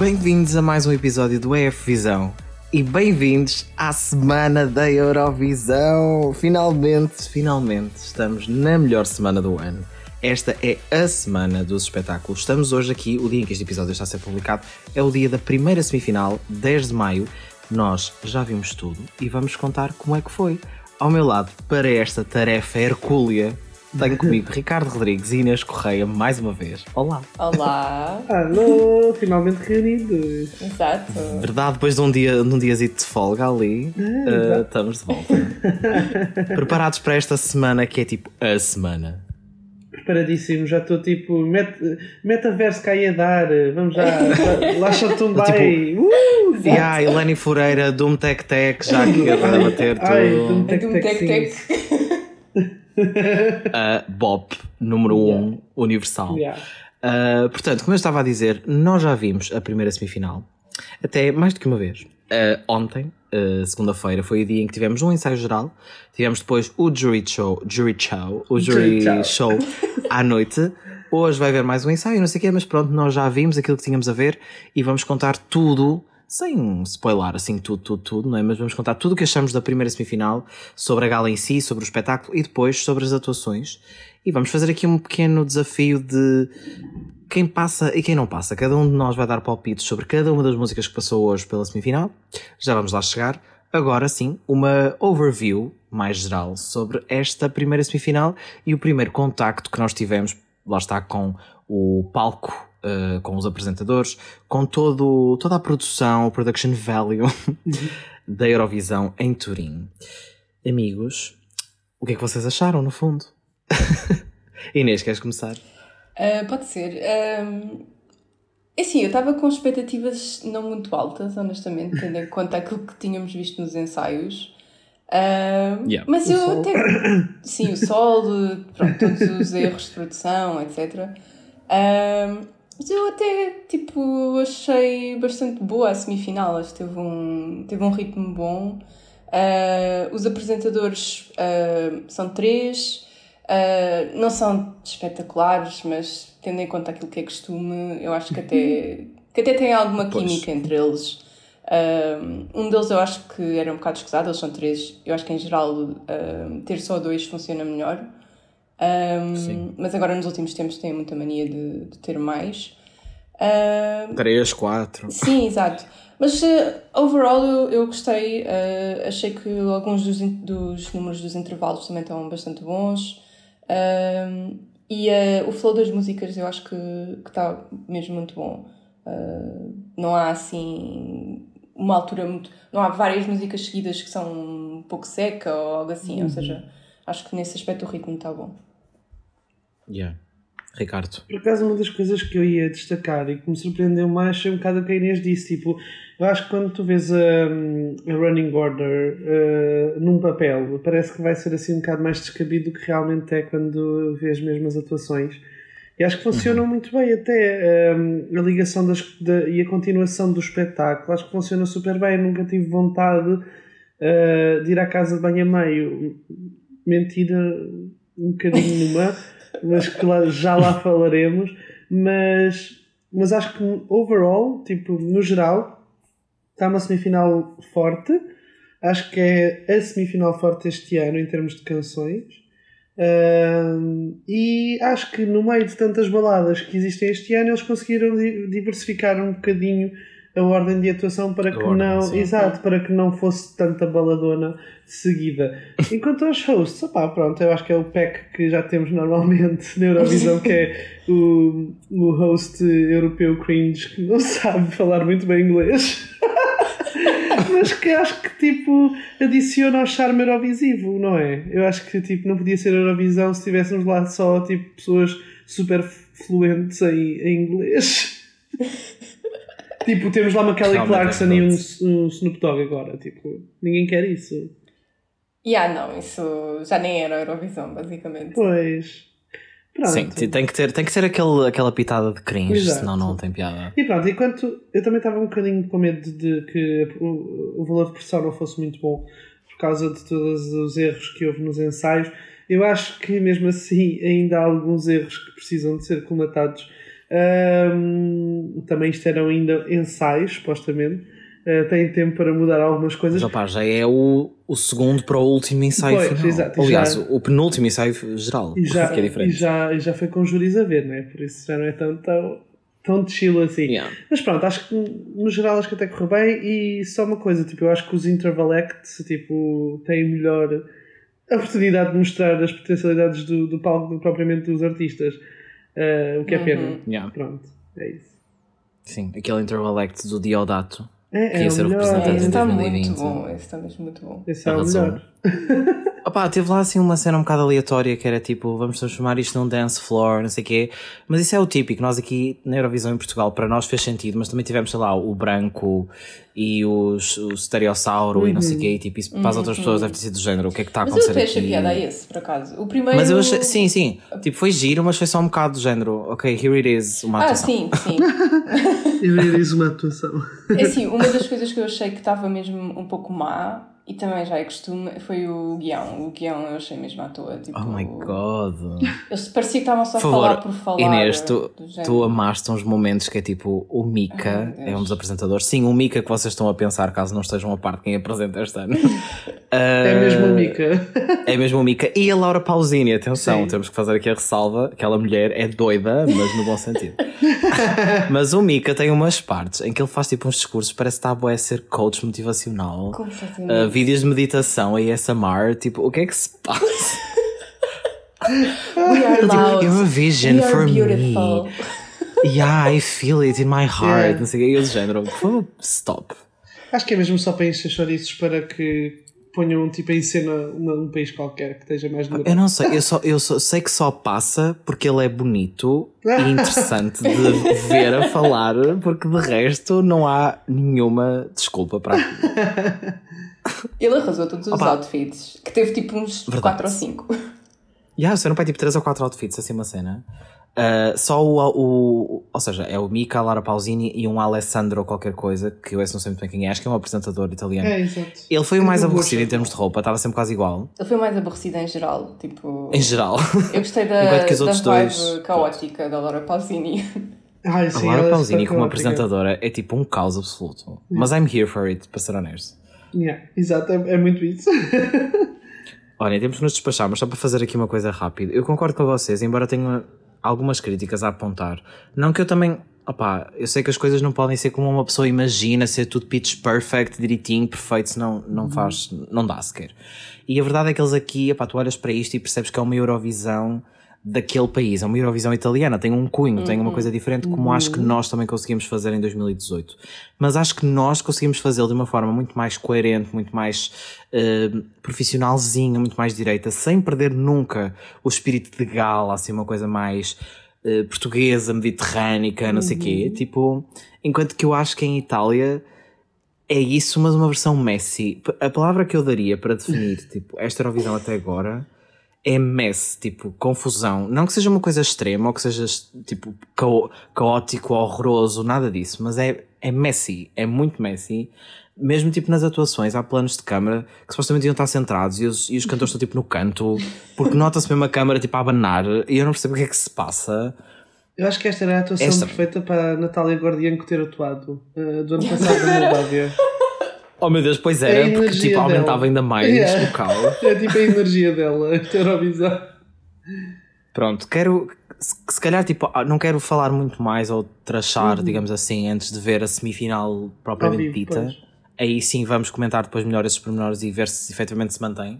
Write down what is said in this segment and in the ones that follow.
Bem-vindos a mais um episódio do EF Visão e bem-vindos à semana da Eurovisão. Finalmente, finalmente estamos na melhor semana do ano. Esta é a semana dos espetáculos. Estamos hoje aqui, o dia em que este episódio está a ser publicado, é o dia da primeira semifinal, 10 de maio. Nós já vimos tudo e vamos contar como é que foi. Ao meu lado, para esta tarefa hercúlea, tenho comigo Ricardo Rodrigues e Inês Correia mais uma vez. Olá. Olá. Alô, finalmente reunidos. Exato. Verdade, depois de um dia, de um diazito de folga ali, uh, estamos de volta. Preparados para esta semana que é tipo a semana. Preparadíssimo, já estou tipo, met, metaverso cá a dar, vamos já, lá Chatumbai. Tipo, uh, e a Eleni Fureira, Doom Tech Tech, já que a bater tudo. Ai, Doom Tech Doom A Bop número 1 Yeah. um, universal. Yeah. Uh, portanto, como eu estava a dizer, nós já vimos a primeira semifinal, até mais do que uma vez. Uh, ontem, uh, segunda-feira, foi o dia em que tivemos um ensaio geral, tivemos depois o jury show, jury show, o jury Jury show à noite. Hoje vai haver mais um ensaio, não sei o quê, mas pronto, nós já vimos aquilo que tínhamos a ver e vamos contar tudo, sem spoiler assim tudo, tudo, tudo, não é? Mas vamos contar tudo o que achamos da primeira semifinal, sobre a gala em si, sobre o espetáculo e depois sobre as atuações. E vamos fazer aqui um pequeno desafio de quem passa e quem não passa. Cada um de nós vai dar palpites sobre cada uma das músicas que passou hoje pela semifinal. Já vamos lá chegar. Agora sim, uma overview mais geral sobre esta primeira semifinal e o primeiro contacto que nós tivemos, lá está, com o palco, eh, com os apresentadores, com todo, toda a produção, o production value da Eurovisão em Turim. Amigos, o que é que vocês acharam, no fundo? Inês, queres começar? Ah, pode ser. Ahm, é assim, eu estava com expectativas não muito altas, honestamente, tendo em conta aquilo que tínhamos visto nos ensaios. Ahm, Yeah. Mas O eu sol. até. Sim, o sol, pronto, todos os erros de produção, etc. Ahm, mas eu até, tipo, achei bastante boa a semifinal. Acho que teve um, teve um ritmo bom. Ah, os apresentadores ah, são três. Uh, não são espetaculares, mas tendo em conta aquilo que é costume, eu acho que até, que até tem alguma Pois. química entre eles. Um, deles eu acho que era um bocado escusado, eles são três. Eu acho que em geral ter só dois funciona melhor. Um, mas agora nos últimos tempos têm muita mania de, de ter mais. Um, 3, 4. Sim, exato. Mas uh, overall eu, eu gostei. uh, achei que alguns dos, dos números dos intervalos também estão bastante bons. E uh, o flow das músicas eu acho que está mesmo muito bom. Uh, não há assim uma altura muito. Não há várias músicas seguidas que são um pouco seca ou algo assim. Ou seja, acho que nesse aspecto o ritmo está bom. Yeah. Ricardo. Por acaso, uma das coisas que eu ia destacar e que me surpreendeu mais foi um bocado o que a Inês disse. Tipo, eu acho que quando tu vês a, a Running Order uh, num papel, parece que vai ser assim um bocado mais descabido do que realmente é quando vês mesmo as atuações. E acho que funcionam muito bem até um, a ligação das, da, e a continuação do espetáculo. Acho que funciona super bem. Nunca tive vontade uh, de ir à casa de banho a meio. Mentira, um bocadinho numa, mas que lá- já lá falaremos. Mas, mas acho que overall, tipo, no geral, está uma semifinal forte. Acho que é a semifinal forte este ano em termos de canções. Ahm, e acho que no meio de tantas baladas que existem este ano, eles conseguiram di- diversificar um bocadinho a ordem de atuação para A que ordem, não, sim. exato, para que não fosse tanta baladona seguida. Enquanto aos hosts, opá, pronto, eu acho que é o pack que já temos normalmente na Eurovisão, que é o, o host europeu cringe que não sabe falar muito bem inglês. Mas que acho que tipo adiciona ao charme Eurovisivo, não é? Eu acho que tipo não podia ser Eurovisão se tivéssemos lá só tipo pessoas super fluentes em, em inglês. Tipo, temos lá uma Kelly Realmente é Clarkson e um, um Snoop Dogg agora, tipo, ninguém quer isso. E ah, não, isso já nem era Eurovisão, basicamente. Pois. Pronto. Sim, tem que ter, tem que ter aquele, aquela pitada de cringe, Exato. senão não tem piada. E pronto, enquanto eu também estava um bocadinho com medo de que o, o valor de pressão não fosse muito bom por causa de todos os erros que houve nos ensaios, eu acho que mesmo assim ainda há alguns erros que precisam de ser colmatados Um, também isto eram ainda ensaios, supostamente. Uh, tem tempo para mudar algumas coisas. Mas opa, já é o, o segundo para o último ensaio Pois, final. exato, e Aliás, já- o penúltimo ensaio geral, E já, que é e, diferente. já, e já foi com júris a ver, né? Por isso já não é tão, tão, tão de chill assim. Yeah. Mas pronto, acho que no geral acho que até correu bem e só uma coisa, tipo, eu acho que os interval acts tipo, têm melhor oportunidade de mostrar as potencialidades do, do palco propriamente dos artistas. Eh, o que é pena. Yeah. Pronto, é isso. Sim, aquele interval act do Diodato. É, Que é ia ser o melhor. representante É, está 2020. muito bom, esse está mesmo muito bom. Esse é o melhor. Opá, teve lá assim uma cena um bocado aleatória que era tipo, vamos transformar isto num dance floor, não sei o quê. Mas isso é o típico. Nós aqui na Eurovisão em Portugal, para nós fez sentido, mas também tivemos, sei lá, o branco e os, o estereossauro e não sei o quê. E tipo, isso para as outras pessoas deve ter sido do género. O que é que está a Mas eu acontecer até achei aqui? piada a esse, por acaso. O primeiro. Mas eu achei, sim, sim. Tipo, foi giro, mas foi só um bocado do género. Ok, here it is, uma Ah, atuação. sim, sim. E ver isso uma atuação. É assim, uma das coisas que eu achei que estava mesmo um pouco má, e também já é costume, foi o guião. O guião eu achei mesmo à toa. Tipo, Oh my god. Eles parecia que estavam só a Por falar por falar. Inês, tu, do tu amaste uns momentos que é tipo o Mika, meu é um dos apresentadores. Sim, o Mika que vocês estão a pensar, caso não estejam a par de quem apresenta este ano. É mesmo a Mica. É mesmo o Mika e a Laura Pausini, atenção, Sim. temos que fazer aqui a ressalva. Aquela mulher é doida, mas no bom sentido. mas o Mika tem umas partes em que ele faz tipo uns discursos, parece que está a ser coach motivacional. Uh, vídeos de meditação a ASMR, tipo, o que é que se passa? We are loud. You're a vision We for beautiful. me. Yeah, I feel it in my heart. Yeah. Não sei o que, e eu do género, stop. Acho que é mesmo só para encher chouriços para que ponham tipo em cena uma- um país qualquer que esteja mais Eu não sei, eu, só, eu só, sei que só passa porque ele é bonito e interessante de ver a falar, porque de resto não há nenhuma desculpa para aquilo. Ele arrasou todos os Opa. outfits, que teve tipo uns Verdade. 4 ou 5. Yeah, você não pai tipo 3 ou 4 outfits, assim uma cena. Uh, só o, o. Ou seja, é o Mika, a Laura Pausini e um Alessandro qualquer coisa, que eu esse não sei muito bem quem é, acho que é um apresentador italiano. É, exato. Ele foi o mais aborrecido em termos de roupa, estava sempre quase igual, Ele foi mais aborrecido em geral, tipo... em geral. Eu gostei da, da vibe dois- caótica da Laura Pausini. Ai, A sim, Laura ela é Pausini, como apresentadora, é tipo um caos absoluto. Mas I'm here for it, para ser honesto. Yeah, exato, é, é muito isso. Olha, temos que nos despachar, mas só para fazer aqui uma coisa rápida. Eu concordo com vocês, embora tenha algumas críticas a apontar. Não que eu também. Opá, eu sei que as coisas não podem ser como uma pessoa imagina, ser tudo pitch perfect, direitinho, perfeito, senão não faz, não dá sequer. E a verdade é que eles aqui, opá, tu olhas para isto e percebes que é uma Eurovisão daquele país, é uma Eurovisão italiana, tem um cunho, tem uma coisa diferente, como acho que nós também conseguimos fazer em 2018. Mas acho que nós conseguimos fazê-lo de uma forma muito mais coerente, muito mais eh, profissionalzinha, muito mais direita, sem perder nunca o espírito de gala, assim, uma coisa mais eh, portuguesa, mediterrânica, não sei o quê. Tipo, enquanto que eu acho que em Itália é isso, mas uma versão Messi. A palavra que eu daria para definir tipo, esta Eurovisão até agora é mess, tipo, confusão. Não que seja uma coisa extrema ou que seja tipo cao- caótico, horroroso, nada disso, mas é, é messy, é muito messy. Mesmo tipo nas atuações, há planos de câmara que supostamente iam estar centrados e os, e os cantores estão tipo no canto, porque nota-se mesmo a câmara tipo a abanar e eu não percebo o que é que se passa. Eu acho que esta era a atuação Esta- perfeita para a Natália Guardianco ter atuado uh, do ano passado na Moldávia. Oh meu Deus, pois É era, porque tipo aumentava dela. ainda mais Yeah. o caos. É tipo a energia dela, Eurovisão. Pronto, quero. Se, se calhar, tipo, ah, não quero falar muito mais ou trachar, digamos assim, antes de ver a semifinal propriamente dita. pois. Aí sim vamos comentar depois melhor esses pormenores e ver se efetivamente se mantém.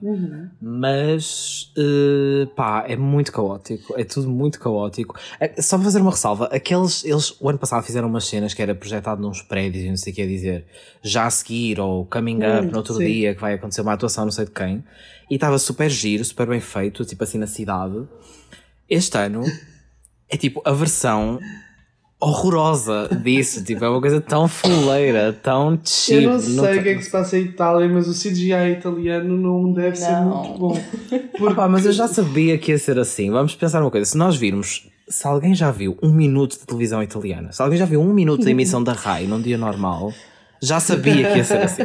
Mas, eh, pá, é muito caótico. É tudo muito caótico. É, só para fazer uma ressalva, aqueles, eles o ano passado fizeram umas cenas que era projetado nos prédios e não sei o que é dizer, já a seguir ou coming up Hum, no outro sim. dia que vai acontecer uma atuação não sei de quem. E estava super giro, super bem feito, tipo assim na cidade. Este ano é tipo a versão horrorosa disso, tipo, é uma coisa tão fuleira, tão cheap. Eu não sei o tem- que é que se passa em Itália, mas o CGI italiano não deve ser Não. muito bom. Opa, mas eu já sabia que ia ser assim. Vamos pensar uma coisa: se nós virmos, se alguém já viu um minuto de televisão italiana, se alguém já viu um minuto da emissão da RAI num dia normal, já sabia que ia ser assim.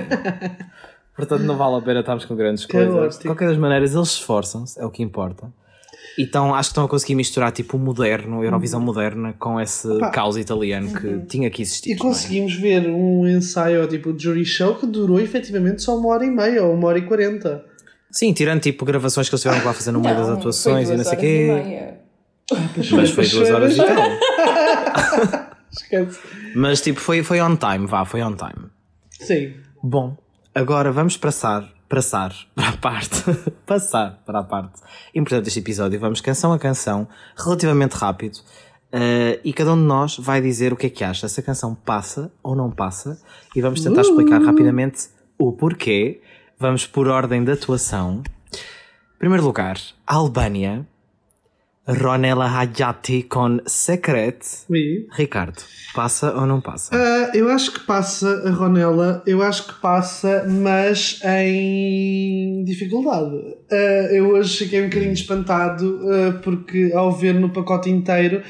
Portanto, não vale a pena estarmos com grandes coisas. De qualquer das maneiras, eles esforçam-se, é o que importa. Então acho que estão a conseguir misturar tipo o moderno, a Eurovisão moderna, com esse Opa. caos italiano que tinha que existir. E é? conseguimos ver um ensaio tipo de jury show que durou efetivamente só uma hora e meia ou uma hora e quarenta. Sim, tirando tipo gravações que eles tiveram lá fazer no meio das atuações e não sei o e quê. meia. Mas foi duas horas e tal. Esquece. Mas tipo, foi, foi on time, vá, foi on time. Sim. Bom, agora vamos passar, passar para a parte, passar para a parte importante deste episódio. Vamos canção a canção, relativamente rápido, eh, e cada um de nós vai dizer o que é que acha, se a canção passa ou não passa, e vamos tentar explicar rapidamente o porquê. Vamos por ordem de atuação. Em primeiro lugar, Albânia, Ronela Hayati com Secret. Oui. Ricardo, passa ou não passa? Ah, eu acho que passa Ronela, eu acho que passa, mas em dificuldade. Ah, eu hoje fiquei um bocadinho espantado ah, porque ao ver no pacote inteiro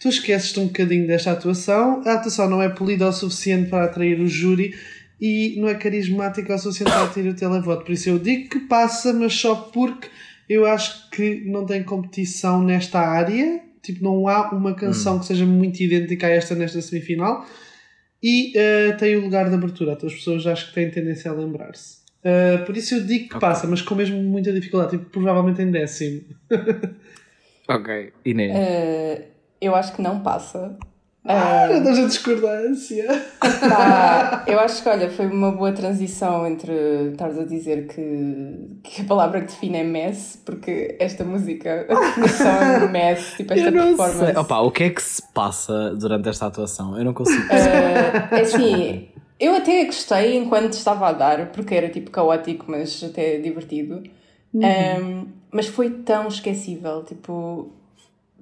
tu esqueces-te um bocadinho desta atuação. A atuação não é polida o suficiente para atrair o júri e não é carismática o suficiente para atrair o televoto. Por isso eu digo que passa, mas só porque eu acho que não tem competição nesta área. Tipo, não há uma canção que seja muito idêntica a esta nesta semifinal. E eh, tem o lugar de abertura. Outras pessoas acho que têm tendência a lembrar-se. Eh, por isso eu digo que Ok. passa, mas com mesmo muita dificuldade. Tipo, provavelmente em décimo. Ok. Inês. Eh, eu acho que não passa. Ah, estás a discordância. Pá, eu acho que, olha, foi uma boa transição entre estares a dizer que, que a palavra que define é mess, porque esta música, a definição é mess, tipo esta Eu não performance. sei. Opa, o que é que se passa durante esta atuação? Eu não consigo. É assim, eu até gostei enquanto estava a dar, porque era tipo caótico, mas até divertido. Um, mas foi tão esquecível, tipo,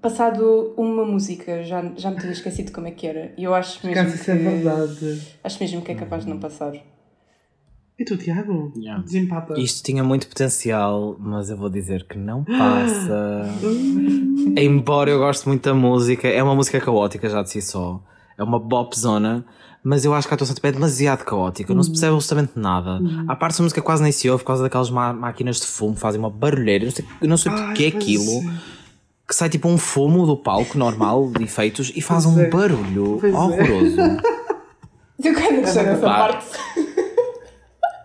passado uma música já, já me tinha esquecido como é que era. E eu acho mesmo Caso é que, verdade. acho mesmo que é capaz de não passar. E tu, Tiago? Yeah. Desempata. Isto tinha muito potencial, mas eu vou dizer que não passa. Embora eu goste muito da música, é uma música caótica já de si só. É uma bop zona, mas eu acho que a atuação tipo, é demasiado caótica, não se percebe absolutamente nada. A parte da música quase nem se ouve por causa daquelas máquinas de fumo, que fazem uma barulheira. Eu não sei, não sei Ai, porque é aquilo. é. Que sai tipo um fumo do palco normal de efeitos e faz Pois um é. barulho Pois é. horroroso. Eu quero gostar dessa parte.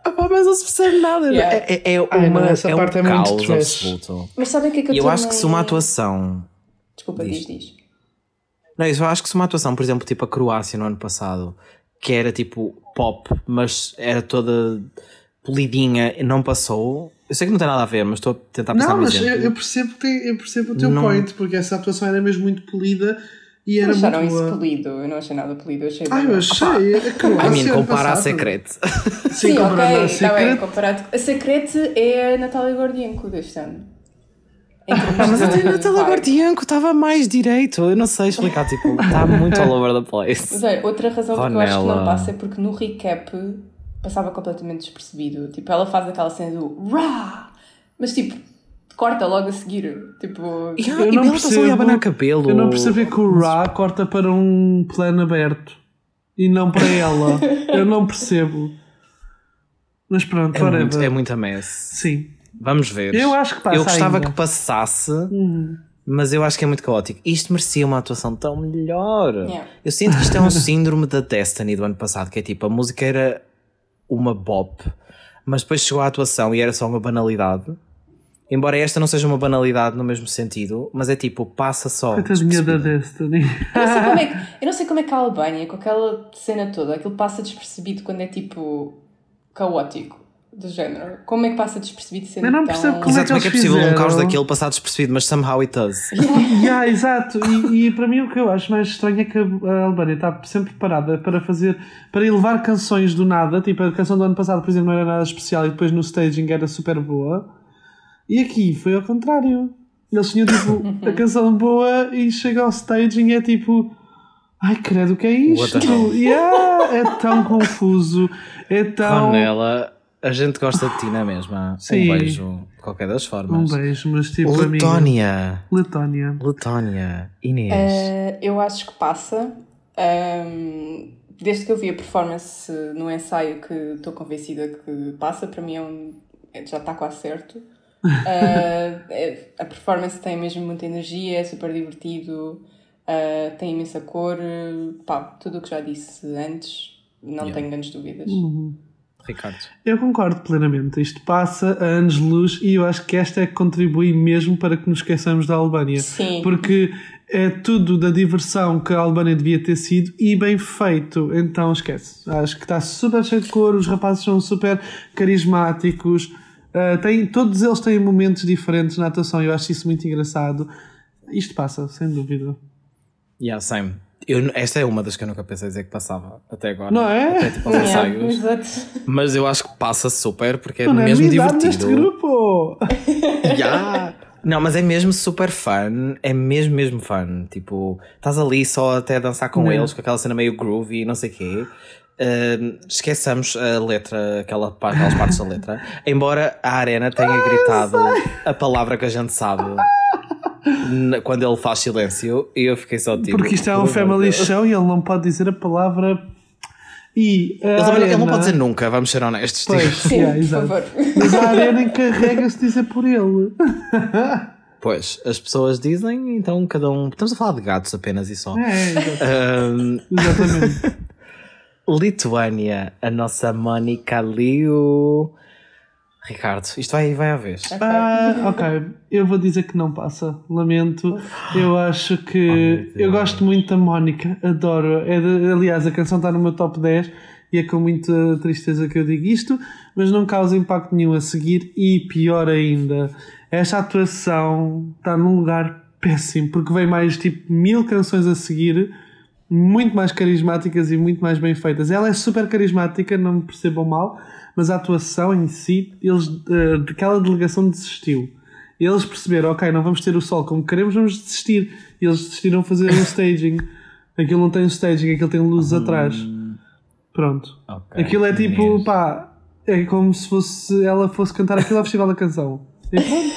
Ah, mas não se percebe nada. Yeah. É, é, é Ai, uma, não, essa é um parte é muito caos trash. absoluto. Mas sabem o que é que eu eu acho que se uma atuação. Desculpa, Diz. diz, diz. Não, eu acho que se uma atuação, por exemplo, tipo a Croácia no ano passado, que era tipo pop, mas era toda polidinha não passou. Eu sei que não tem nada a ver, mas estou a tentar pensar Não, mas eu, eu percebo, que- eu percebo o teu Não. point, porque essa atuação era mesmo muito polida e era Acharam muito isso boa. polido? Eu não achei nada polido, eu achei Ai, bem- eu achei. A Croácia I mean, ano compara a. Secret. Sim, Sim, comparado ok, à está bem, Secret. comparado. A Secrete é a Natália Gordienko deste ano. Mas até Natália vibe. Gordianco estava mais direito. Eu não sei explicar, tipo, está muito all over the place. Mas olha, outra razão porque eu acho que não passa é porque no recap passava completamente despercebido. Tipo, ela faz aquela cena do Rah! Mas tipo, corta logo a seguir. Tipo, E, Eu não ela percebo- abanar cabelo. Eu não percebi que o Ra corta para um plano aberto e não para ela. eu não percebo. Mas pronto, É muito, é muito a mess. Sim. Vamos ver. Eu acho que passa Eu gostava ainda. que passasse, Uhum. mas eu acho que é muito caótico. Isto merecia uma atuação tão melhor. Yeah. Eu sinto que isto é um síndrome da Destiny do ano passado, que é tipo, a música era uma bop, mas depois chegou a atuação e era só uma banalidade. Embora esta não seja uma banalidade no mesmo sentido, mas é tipo, passa só. Coitadinha da despercebido. Destiny. eu, não sei como é que, eu não sei como é que a Albânia, com aquela cena toda, aquilo passa despercebido quando é tipo caótico. Do género. Como é que passa despercebido sendo Eu não tão... percebo como Exato, como é que é possível um fizeram? caos daquele passar despercebido, mas somehow it does. yeah, exato. E, e para mim o que eu acho mais estranho é que a Albânia está sempre preparada para fazer, para elevar canções do nada. Tipo, a canção do ano passado, por exemplo, não era nada especial e depois no staging era super boa. E aqui foi ao contrário. Eles tinham tipo a canção boa e chega ao staging e é tipo. Ai, credo, o que é isto? Yeah, é tão confuso. É tão. Ronela, a gente gosta de ti, não é mesmo? Sim. Um beijo, de qualquer das Um formas. beijo, mas tipo. Letónia. Letónia. Letónia. Inês. Eh, eu acho que passa. Ahm, desde que eu vi a performance no ensaio que estou convencida que passa, para mim é um, é- já está quase certo. Uh, a performance tem mesmo muita energia, é super divertido, uh, tem imensa cor, pá, tudo o que já disse antes, não Yeah. tenho grandes dúvidas. Uhum. Ricardo. Eu concordo plenamente. Isto passa a anos-luz e eu acho que esta é que contribui mesmo para que nos esqueçamos da Albânia. Sim. Porque é tudo da diversão que a Albânia devia ter sido e bem feito. Então esquece. Acho que está super cheio de cor, os rapazes são super carismáticos. Uh, tem, todos eles têm momentos diferentes na atuação e eu acho isso muito engraçado. Isto passa, sem dúvida. Yeah, same. Eu, esta é uma das que eu nunca pensei dizer que passava até agora. Não é? Até tipo aos Yeah, ensaios. Mas eu acho que passa super porque é Não é mesmo amizade divertido. neste grupo! Yeah. Não, mas é mesmo super fun. É mesmo, mesmo fun. Tipo, estás ali só até a dançar com Não. eles, com aquela cena meio groovy e não sei o quê. Uh, esqueçamos a letra, aquela, aquelas partes da letra. Embora a Arena tenha gritado a palavra que a gente sabe quando ele faz silêncio, e eu fiquei só tipo. Porque isto é um "Oh, family Deus." show e ele não pode dizer a palavra. E a Ele, também- ele não Arena- pode dizer nunca, vamos ser honestos. tipo. Pois, Sim, yeah, por exato. favor. Mas a Arena encarrega-se de dizer por ele. Pois, as pessoas dizem, então cada um. Estamos a falar de gatos apenas e só. É, exato- Um, exatamente. Lituânia, a nossa Mónica Liu. Ricardo, isto vai, vai à vez. Ah, ok, eu vou dizer que não passa. Lamento. Eu acho Oh, que. eu gosto muito da Mónica, adoro. É de- aliás, a canção está no meu top 10 e é com muita tristeza que eu digo isto, mas não causa impacto nenhum a seguir. E pior ainda, esta atuação está num lugar péssimo, porque vem mais tipo mil canções a seguir. Muito mais carismáticas e muito mais bem feitas. Ela é super carismática, não me percebam mal, mas a atuação em si, eles, eh, daquela delegação desistiu. Eles perceberam, ok, não vamos ter o sol como queremos, vamos desistir. E eles desistiram a fazer um staging. Aquilo não tem um staging, aquilo tem luzes atrás. Pronto. Ok, Aquilo é tipo, mesmo. pá, é como se fosse ela fosse cantar aquilo ao Festival da Canção. E pronto.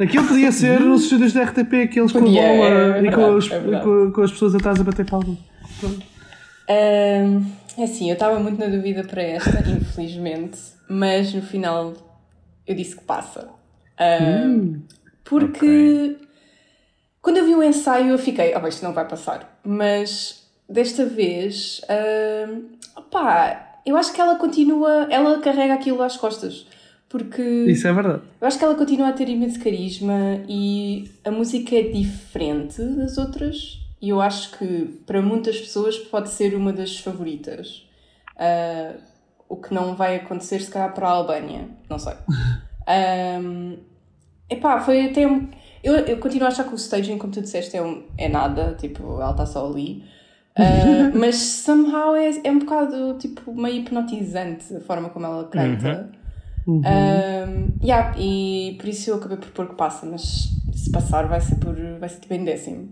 Aquilo podia ser nos estúdios da RTP, aqueles com a bola é e com, verdade, os- é verdade. com- com as pessoas atrás a bater palmas. Pronto. Ahm, é assim, eu estava muito na dúvida para esta, infelizmente, mas no final eu disse que passa. Ahm, porque quando eu vi o ensaio eu fiquei, bem, isto não vai passar. Mas desta vez, ahm, opá, eu acho que ela continua, ela carrega aquilo às costas. Porque Isso é verdade. eu acho que ela continua a ter imenso carisma e a música é diferente das outras e eu acho que para muitas pessoas pode ser uma das favoritas. Ah, o que não vai acontecer se calhar para a Albânia, não sei. Um, epá, foi até um, eu, eu continuo a achar que o staging, como tu disseste, é, um, é nada, tipo, ela está só ali. Ah, mas somehow é, é um bocado tipo meio hipnotizante a forma como ela canta. Uhum. Um, yeah, e por isso eu acabei por pôr que passa, mas se passar vai ser, por, vai ser tipo em décimo.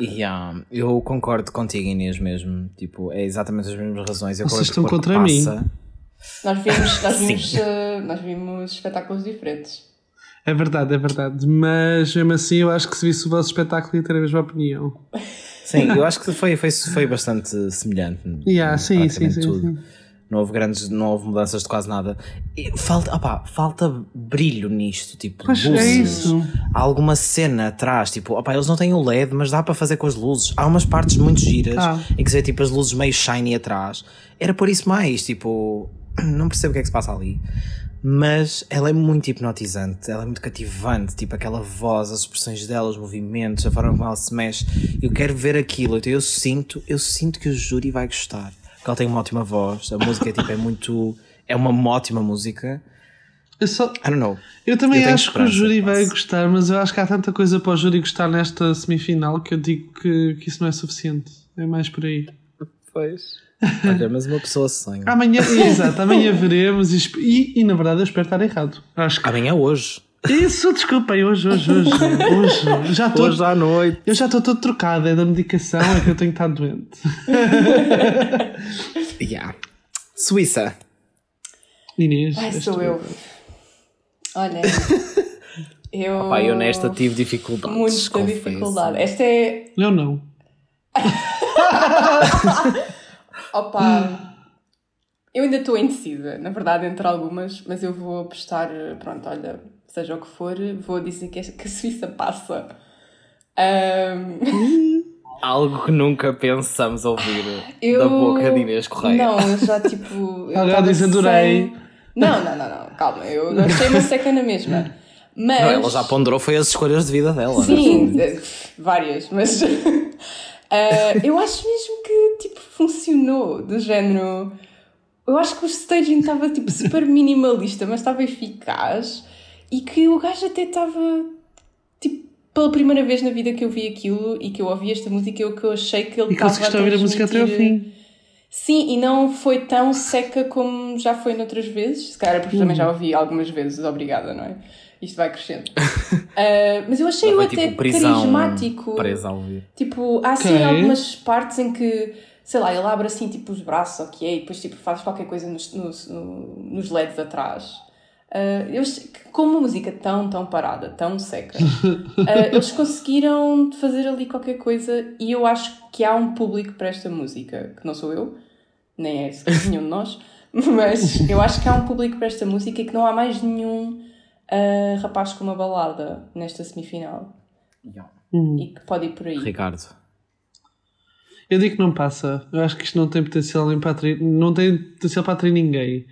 Yeah, eu concordo contigo, Inês, mesmo. Tipo, é exatamente as mesmas razões. Eu Vocês estão contra mim. passa. Nós vimos, nós vimos, uh, nós vimos espetáculos diferentes. É verdade, é verdade. Mas mesmo assim, eu acho que se visse o vosso espetáculo ia ter a mesma opinião. Sim, eu acho que foi, foi, foi bastante semelhante. Yeah, sim, sim, sim, tudo. sim. Não houve grandes, não houve mudanças de quase nada. E falta, opá, falta brilho nisto, tipo, Pois é luzes. isso. Há alguma cena atrás, tipo, opá, eles não têm o LED, mas dá para fazer com as luzes. Há umas partes muito giras Ah. em que se vê tipo as luzes meio shiny atrás. Era por isso mais, tipo, não percebo o que é que se passa ali. Mas ela é muito hipnotizante, ela é muito cativante, tipo aquela voz, as expressões dela, os movimentos, a forma como ela se mexe. Eu quero ver aquilo, então eu sinto, eu sinto que o júri vai gostar. Porque ela tem uma ótima voz, a música tipo, é muito. É uma ótima música. Eu, só, I don't know. eu também Eu acho que o júri que vai passe. gostar, mas eu acho que há tanta coisa para o júri gostar nesta semifinal que eu digo que, que isso não é suficiente. É mais por aí. Pois. Olha, mas uma pessoa sonha. Amanhã, exato, amanhã veremos e, e, e, na verdade eu espero estar errado. Acho que. Amanhã é hoje. Isso, desculpem, hoje, hoje, hoje. Hoje, já estou. Hoje à noite. Eu já estou todo trocado, é da medicação, é que eu tenho que estar doente. Yeah. Suíça. Inês. Ai, sou eu. Olha, eu. Pá, eu nesta tive dificuldades. Muita confesso. dificuldade. Esta é. Eu não. Opa! Eu ainda estou indecisa, na verdade, entre algumas, mas eu vou apostar, pronto, olha, seja o que for, vou dizer que, que a Suíça passa. Um... Algo que nunca pensamos ouvir eu... da boca de Inês Correia. Não, eu já tipo. Ela diz adorei. Sem... Não, não, não, não, calma, eu achei uma seca na mesma. Mas... Não, ela já ponderou foi as escolhas de vida dela. Sim, né? várias, mas uh, eu acho mesmo que tipo, funcionou, do género. Eu acho que o staging estava tipo, super minimalista, mas estava eficaz e que o gajo até estava tipo, pela primeira vez na vida que eu vi aquilo e que eu ouvi esta música, eu que eu achei que ele estava a transmitir... ouvir a música até ao fim. Sim, e não foi tão seca como já foi noutras vezes. Se calhar porque uhum. também já ouvi algumas vezes, obrigada, não é? Isto vai crescendo. uh, mas eu achei-o até tipo, prisão, carismático. Presa a ouvir. Tipo, há assim okay. algumas partes em que, sei lá, ele abre assim tipo os braços, ok, e depois tipo faz qualquer coisa nos, nos, nos LEDs atrás. Uh, com uma música tão, tão parada, tão seca, uh, eles conseguiram fazer ali qualquer coisa e eu acho que há um público para esta música, que não sou eu, nem é nenhum de nós, mas eu acho que há um público para esta música e que não há mais nenhum uh, rapaz com uma balada nesta semifinal. Uhum. E que pode ir por aí. Ricardo. Eu digo que não passa. Eu acho que isto não tem potencial nem para atrair, não tem potencial para atrair ninguém.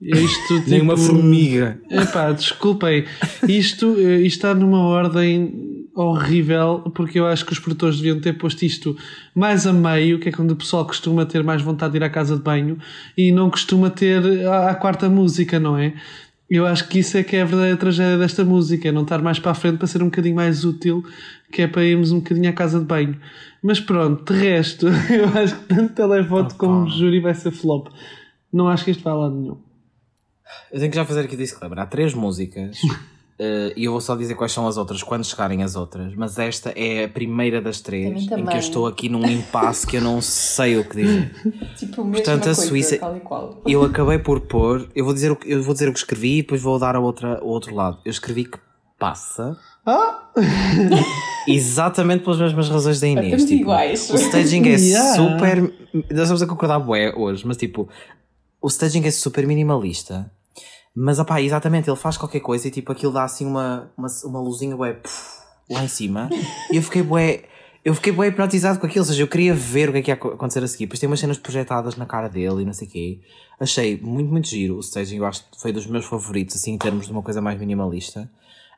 Isto, Nem uma tipo, formiga. Epá, desculpem. Isto, eh, isto está numa ordem horrível, porque eu acho que os produtores deviam ter posto isto mais a meio, que é quando o pessoal costuma ter mais vontade de ir à casa de banho e não costuma ter a, a quarta música, não é? Eu acho que isso é que é a verdadeira tragédia desta música, é não estar mais para a frente para ser um bocadinho mais útil, que é para irmos um bocadinho à casa de banho. Mas pronto, de resto, eu acho que tanto televoto oh, como júri vai ser flop. Não acho que isto vá a lado nenhum. Eu tenho que já fazer aqui disclaimer. Há três músicas uh, e eu vou só dizer quais são as outras quando chegarem as outras. Mas esta é a primeira das três em que eu estou aqui num impasse que eu não sei o que dizer. tipo, Portanto, a Suíça. Eu acabei por pôr. Eu vou, dizer o, eu vou dizer o que escrevi e depois vou dar a outra, o outro lado. Eu escrevi que passa. Ah? Exatamente pelas mesmas razões da Inês. Tipo, iguais. O staging é yeah. super. Nós estamos a concordar bué hoje, mas tipo, o staging é super minimalista mas, opá, exatamente, ele faz qualquer coisa e tipo aquilo dá assim uma, uma, uma luzinha bué, puf, lá em cima. e eu fiquei bué, eu fiquei bué hipnotizado com aquilo, ou seja, eu queria ver o que é que ia acontecer a seguir. Depois tem umas cenas projetadas na cara dele e não sei o quê. Achei muito, muito giro o staging, eu acho que foi dos meus favoritos, assim, em termos de uma coisa mais minimalista.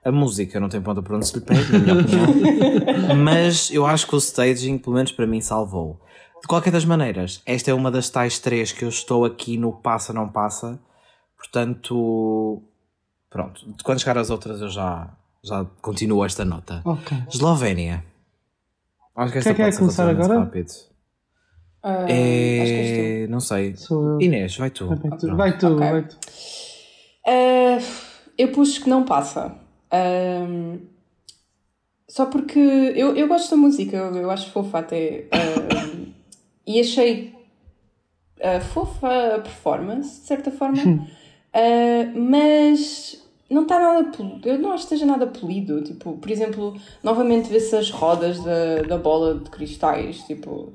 A música não tem ponta por onde se lhe pega, na minha opinião. Mas eu acho que o staging, pelo menos para mim, salvou. De qualquer das maneiras, esta é uma das tais três que eu estou aqui no passa não passa Portanto, pronto. Quando chegar às outras eu já, já continuo esta nota. Okay. Eslovénia. Acho que esta que é que é começar agora? Rápido. Uh, é... Não sei. Inês, vai tu. Vai tu, vai tu. Okay. Vai tu. Uh, eu puxo que não passa. Uh, só porque eu, eu gosto da música, eu, eu acho fofa até. e achei fofa a performance, de certa forma. Uh, mas não está nada polido. Eu não acho que esteja nada polido. Tipo, por exemplo, novamente vê-se as rodas da, da bola de cristais. Tipo,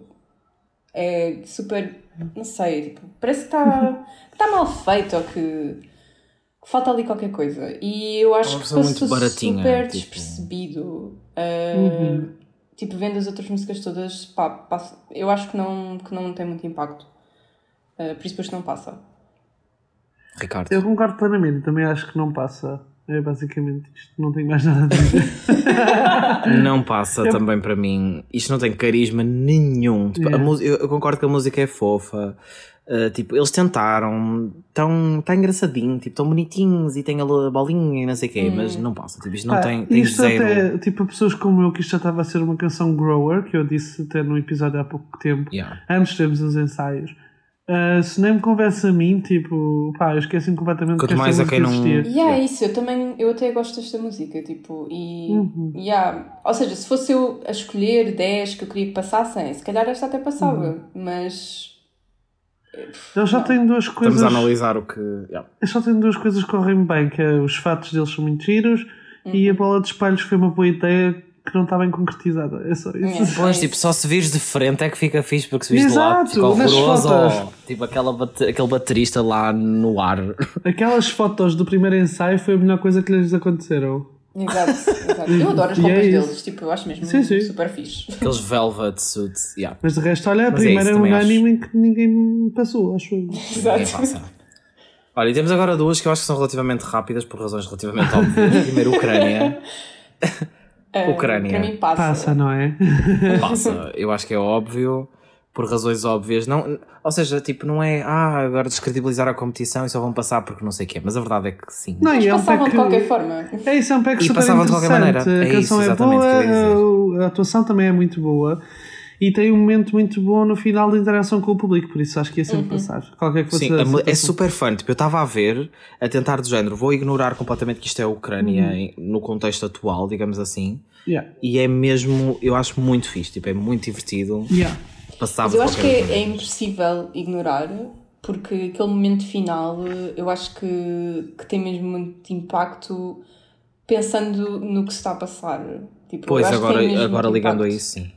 é super. Não sei. Tipo, parece que está tá mal feito ou que, que, falta ali qualquer coisa. E eu acho que passou super tipo... despercebido. Uh, uhum. Tipo, vendo as outras músicas todas, pá, passa, eu acho que não, que não tem muito impacto. Uh, por isso depois não passa. Ricardo. Eu concordo plenamente, também acho que não passa. É basicamente isto, não tenho mais nada a dizer. não passa eu... também para mim. Isto não tem carisma nenhum. Tipo, yeah. eu, eu, concordo que a música é fofa. Uh, tipo, eles tentaram, tão, tá engraçadinho, tipo, tão bonitinhos e tem a bolinha e não sei o quê, hum. mas não passa. Tipo, isto não ah, tem, tem isto zero. Até, tipo, pessoas como eu, que isto já estava a ser uma canção grower, que eu disse até no episódio há pouco tempo, yeah. antes de termos os ensaios Uh, se nem me convence a mim, tipo, pá, eu esqueci-me completamente Quanto que mais a quem não. E yeah, é isso, eu também, eu até gosto desta música, tipo, e. Uhum. Yeah, ou seja, se fosse eu a escolher 10 que eu queria que passassem, se calhar esta até passava, uhum. mas. Eu já tenho duas coisas. Estamos a analisar o que. Yeah. Eu só tenho duas coisas que correm bem, que é os fatos deles são muito giros uhum. e a bola de espelhos foi uma boa ideia que não está bem concretizada. É só isso. É. Pois, tipo, só se vires de frente é que fica fixe, porque se vires de lado Exato, fica nas horroroso. ou, tipo, aquela bate- aquele baterista lá no ar. Aquelas fotos do primeiro ensaio foi a melhor coisa que lhes aconteceram. Exato, exato. Eu adoro as é roupas isso. deles, tipo, eu acho mesmo Sim, sim. super fixe. Aqueles velvet suits. Yeah. Mas de resto, olha, a Mas é primeira isso, é um anime em que ninguém passou, acho eu. Passa. Olha, e temos agora duas que eu acho que são relativamente rápidas por razões relativamente óbvias. Primeiro, Ucrânia. Uh, Ucrânia. Para mim passa. Passa, não é? Passa. Eu acho que é óbvio, por razões óbvias. Não, ou seja, tipo, não é ah, agora descredibilizar a competição e só vão passar porque não sei o quê. Mas a verdade é que sim. Não, Mas e é um passavam pack- de qualquer forma. É isso, é um pack E super passavam de qualquer maneira. É A canção isso, é exatamente, boa, a atuação também é muito boa. E tem um momento muito bom no final de interação com o público, por isso acho que ia sempre passar. Qualquer que fosse Sim, a é super fun. Tipo, eu estava a ver, a tentar do género, vou ignorar completamente que isto é a Ucrânia em- no contexto atual, digamos assim. Yeah. E é mesmo, eu acho muito fixe, tipo, é muito divertido. Yeah. Mas eu acho que é, é impossível ignorar, porque aquele momento final eu acho que, que tem mesmo muito impacto pensando no que se está a passar. Tipo, Pois, agora, agora muito ligando a impacto. isso, sim.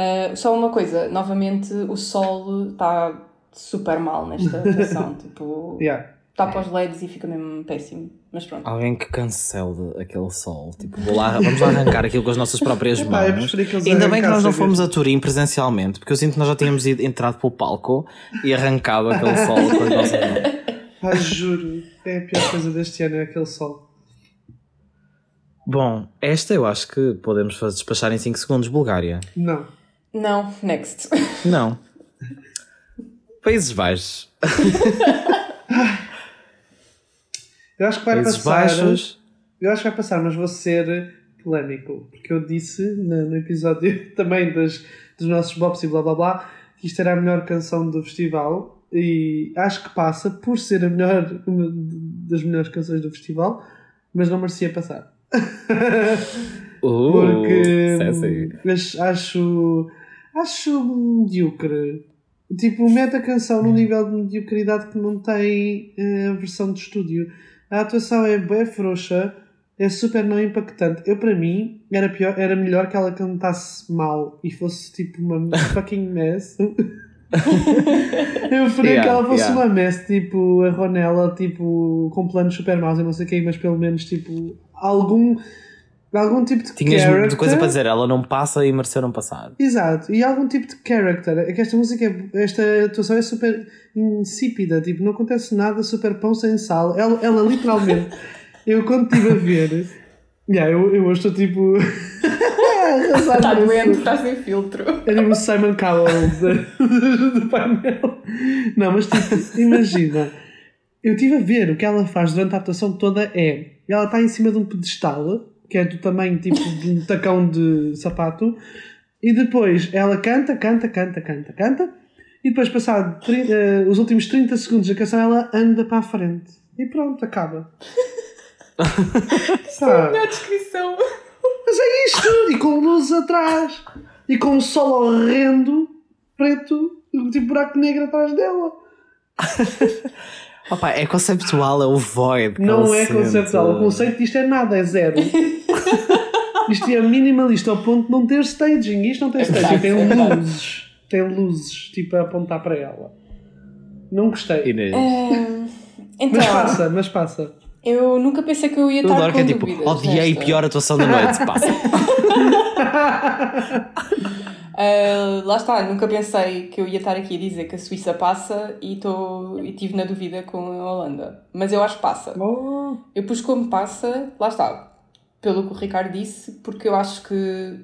Uh, só uma coisa, novamente o sol está super mal nesta atuação. tipo, Yeah. tapa os LEDs e fica mesmo péssimo. Mas pronto. Alguém que cancele aquele sol. Tipo, vou lá, vamos lá arrancar aquilo com as nossas próprias mãos. Ainda bem que nós não fomos a Turim presencialmente, porque eu sinto que nós já tínhamos ido, entrado pelo palco e arrancado aquele sol com as nossas mãos. Ai, juro, é a pior coisa deste ano, é aquele sol. Bom, esta eu acho que podemos despachar em 5 segundos. Bulgária. Não. Não, next. Não. Países Baixos. Eu acho que vai Países passar. Baixos. Eu acho que vai passar, mas vou ser polémico. Porque eu disse no, no episódio também das, dos nossos bops e blá blá blá que isto era a melhor canção do festival. E acho que passa por ser a melhor, uma das melhores canções do festival, mas não merecia passar. Uh, Porque acho acho medíocre. Tipo, mete a canção num nível de mediocridade que não tem eh, a versão de estúdio. A atuação é bem frouxa, é super não impactante. Eu, para mim, era, pior, era melhor que ela cantasse mal e fosse tipo uma fucking mess. Eu preferia Yeah, que ela fosse yeah. uma mess, tipo a Ronella, tipo, com planos super maus e não sei o quê, mas pelo menos tipo algum, algum tipo de Tinhas character. de coisa para dizer, ela não passa e mereceu não passar. Exato, e algum tipo de character. É que esta música, é- esta atuação é super insípida, tipo, não acontece nada, super pão sem sal. Ela, ela literalmente, eu quando estive a ver, yeah, eu, eu hoje estou tipo. Está doente, está sem filtro. é tipo o Simon Cowell do, do painel. Não, mas tipo, imagina. Eu estive a ver o que ela faz durante a atuação toda é. Ela está em cima de um pedestal, que é do tamanho tipo de um tacão de sapato, e depois ela canta, canta, canta, canta, canta, e depois, passado tri- eh, os últimos 30 segundos da canção, ela anda para a frente. E pronto, acaba. Tá. Melhor descrição. Mas é isto! E com luz atrás! E com um sol horrendo, preto, tipo buraco negro atrás dela. Opa, é conceptual, é o void. que Não é conceptual. O conceito disto é nada, é zero. Isto é minimalista ao ponto de não ter staging. Isto não tem É staging, tem é luzes. Tem luzes, tipo, a apontar para ela. Não gostei. Inês. Então, Mas passa, mas passa. eu nunca pensei que eu ia estar adoro com que é tipo, dúvidas odiei nesta. pior atuação da noite. Passa. Ah, lá está, nunca pensei que eu ia estar aqui a dizer que a Suíça passa e estou e tive na dúvida com a Holanda. Mas eu acho que passa. Oh, Eu pus como passa, lá está, pelo que o Ricardo disse, porque eu acho que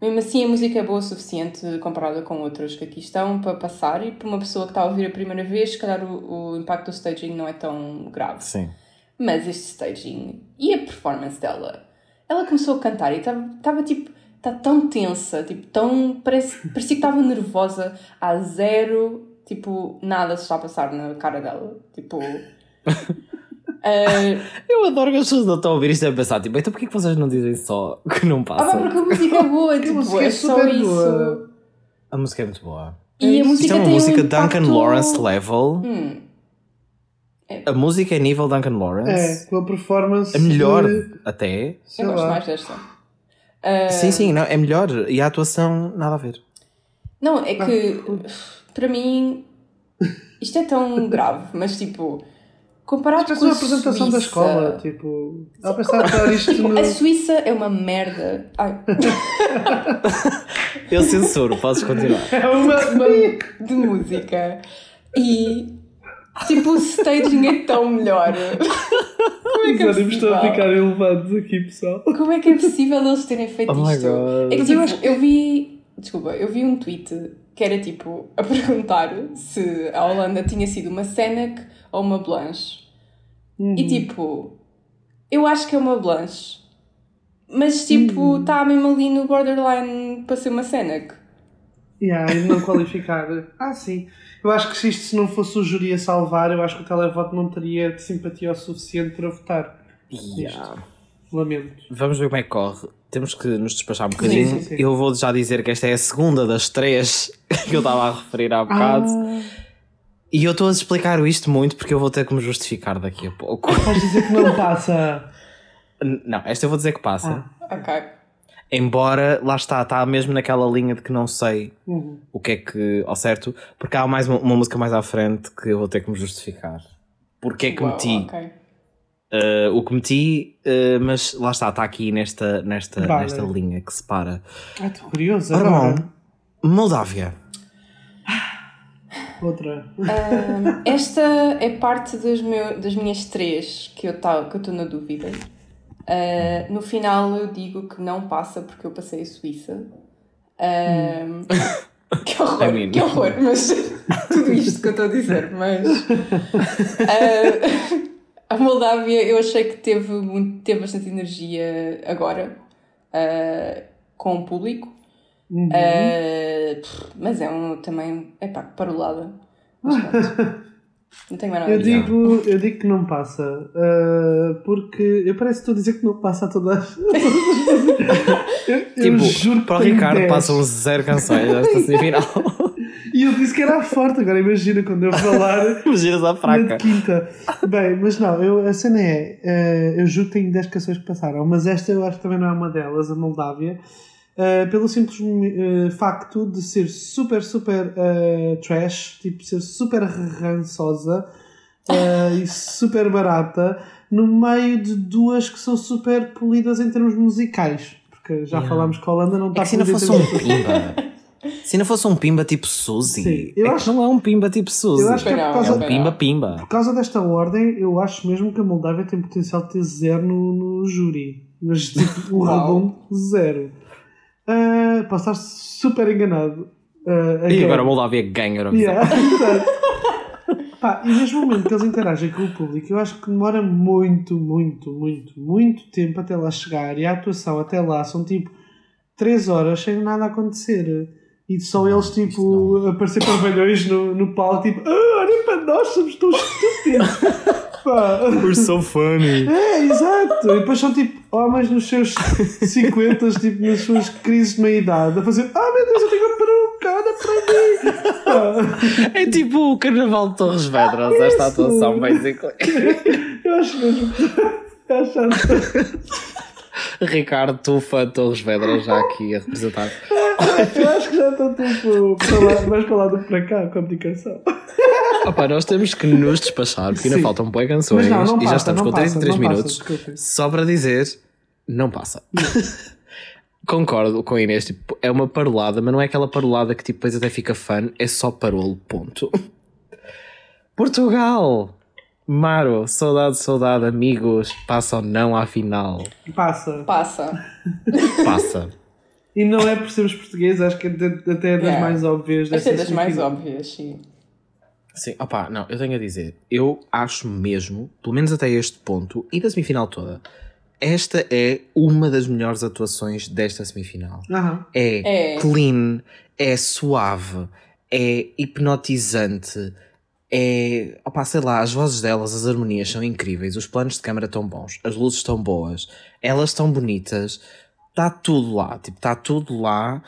mesmo assim a música é boa o suficiente comparada com outras que aqui estão para passar e para uma pessoa que está a ouvir a primeira vez, se calhar o, o impacto do staging não é tão grave. Sim. Mas este staging e a performance dela, ela começou a cantar e estava tipo, está tão tensa, tipo, tão. Parece, parecia que estava nervosa, há zero, tipo, nada se está a passar na cara dela. Tipo. eh, Eu adoro que as pessoas não estão a ouvir isto e a pensar, tipo, então porquê que vocês não dizem só que não ah, passa? pá, porque a música é boa, tipo, música é é só isso. boa. A música é muito boa. E a música Isto é uma tem música um impacto... Duncan Lawrence level. Hum, A música é nível Duncan é, Lawrence. com a performance. A melhor de- até. sei eu gosto lá. mais desta. Sim, sim, não, é melhor. E a atuação, nada a ver. Não, é que para mim isto é tão grave, mas tipo, comparado com a uma apresentação da Suíça- escola, tipo, a pensar a dar isto Tipo, no... a Suíça é uma merda. Ai, Eu censuro, podes continuar. É uma... uma... de música. E tipo, o staging é tão melhor. Como é que é Os ânimos estão a ficar elevados aqui, pessoal. Como é que é possível eles terem feito Oh my isto? God. É que tipo, eu vi. Desculpa, eu vi um tweet que era tipo a perguntar se a Holanda tinha sido uma Senec ou uma Blanche. Uhum. E tipo, eu acho que é uma Blanche. Mas tipo, Uhum. está mesmo ali no borderline para ser uma Senec. Yeah, e não qualificar. Ah, sim. Eu acho que se isto se não fosse o júri a salvar, eu acho que o televoto não teria simpatia o suficiente para votar. Yeah. Lamento. Vamos ver como é que corre. Temos que nos despachar um bocadinho. sim, sim. Eu vou já dizer que esta é a segunda das três que eu estava a referir há bocado. Ah, E eu estou a explicar isto muito porque eu vou ter que me justificar daqui a pouco. vais dizer que não passa. Não, esta eu vou dizer que passa. Ok. Embora, lá está, está mesmo naquela linha de que não sei Uhum. o que é que ao certo, porque há mais uma, uma música mais à frente que eu vou ter que me justificar. Porque é que Uau, meti ok. uh, o que meti, uh, mas lá está, está aqui nesta, nesta, Vale. nesta linha que separa. Ah, estou curioso bom, Moldávia. Outra. Ahm, esta é parte das, meu, das minhas três que eu tá- que eu estou na dúvida. Ah, no final eu digo que não passa porque eu passei a Suíça. Ahm, Que horror, I mean. que horror, mas tudo isto que eu estou a dizer, mas ah, a Moldávia eu achei que teve, muito, teve bastante energia agora ah, com o público. Uhum. Uh, pff, mas é um também. É pá, parolada. Mas pronto. Não tenho mais nada a Eu dizer. digo, eu digo que não passa, ah, porque eu parece que estou a dizer que não passa a todas. eu, eu Tipo, juro que para o Ricardo 10. passam zero canções nesta semifinal. E eu disse que era forte, agora imagina quando eu falar Giras à fraca. de quinta. Bem, mas não, eu, a cena é, ah, eu juro que tenho 10 canções que passaram, mas esta eu acho que também não é uma delas, a Moldávia. Ah, pelo simples ah, facto de ser super, super ah, trash, tipo, ser super rançosa e super barata, no meio de duas que são super polidas em termos musicais. Porque já Yeah. falámos que a Holanda não É está que se não fosse um termos pimba. Se não fosse um pimba tipo Suzy. Sim, eu é acho- que não é um pimba tipo Suzy. Eu acho que é por causa É um não. pimba pimba. Por causa desta ordem, eu acho mesmo que a Moldávia tem potencial de ter zero no, no júri. Mas tipo, o redondo, zero. Posso estar super enganado. Ah, E agora a Moldávia ganha a Eurovisão. Yeah. Pá, e mesmo no momento que eles interagem com o público, eu acho que demora muito, muito, muito, muito tempo até lá chegar. E a atuação até lá são tipo 3 horas sem nada acontecer. E só eles, tipo, aparecer pavilhões no, no palco, tipo, ah, olha para nós, somos tão estúpidos. We're so funny. É, exato. E depois são tipo homens nos seus 50, tipo nas suas crises de meia-idade, a fazer Ah meu Deus, eu tenho uma peruca, olha para mim. É tipo o Carnaval de Torres Vedras, esta atuação, basically. Eu acho mesmo que eu acho, Ricardo, tu fã de Torres Vedras, já aqui a representar. eu acho que já estou tipo para lá, mais para lá do que para cá a comunicação. Opa, nós temos que nos despachar, porque ainda Sim. faltam boas canções não, não e já estamos com 33 passa, não minutos. passa, só para dizer, não passa. Concordo com a Inês, tipo, é uma parolada, mas não é aquela parolada que tipo, depois até fica fã, é só parolo, ponto. Portugal! Maro, saudade, saudade, amigos, passa ou não à final? Passa. Passa. Passa. E não é por sermos portugueses, acho que até até é das Yeah. mais óbvias Esta é das mais óbvias, sim. Sim, opá, não, eu tenho a dizer, eu acho mesmo, pelo menos até este ponto, e da semifinal toda, esta é uma das melhores atuações desta semifinal. Aham. É, É. clean, é suave, é hipnotizante, é. Opá, sei lá, as vozes delas, as harmonias são incríveis, os planos de câmara estão bons, as luzes estão boas, elas estão bonitas, está tudo lá, tipo, está tudo lá.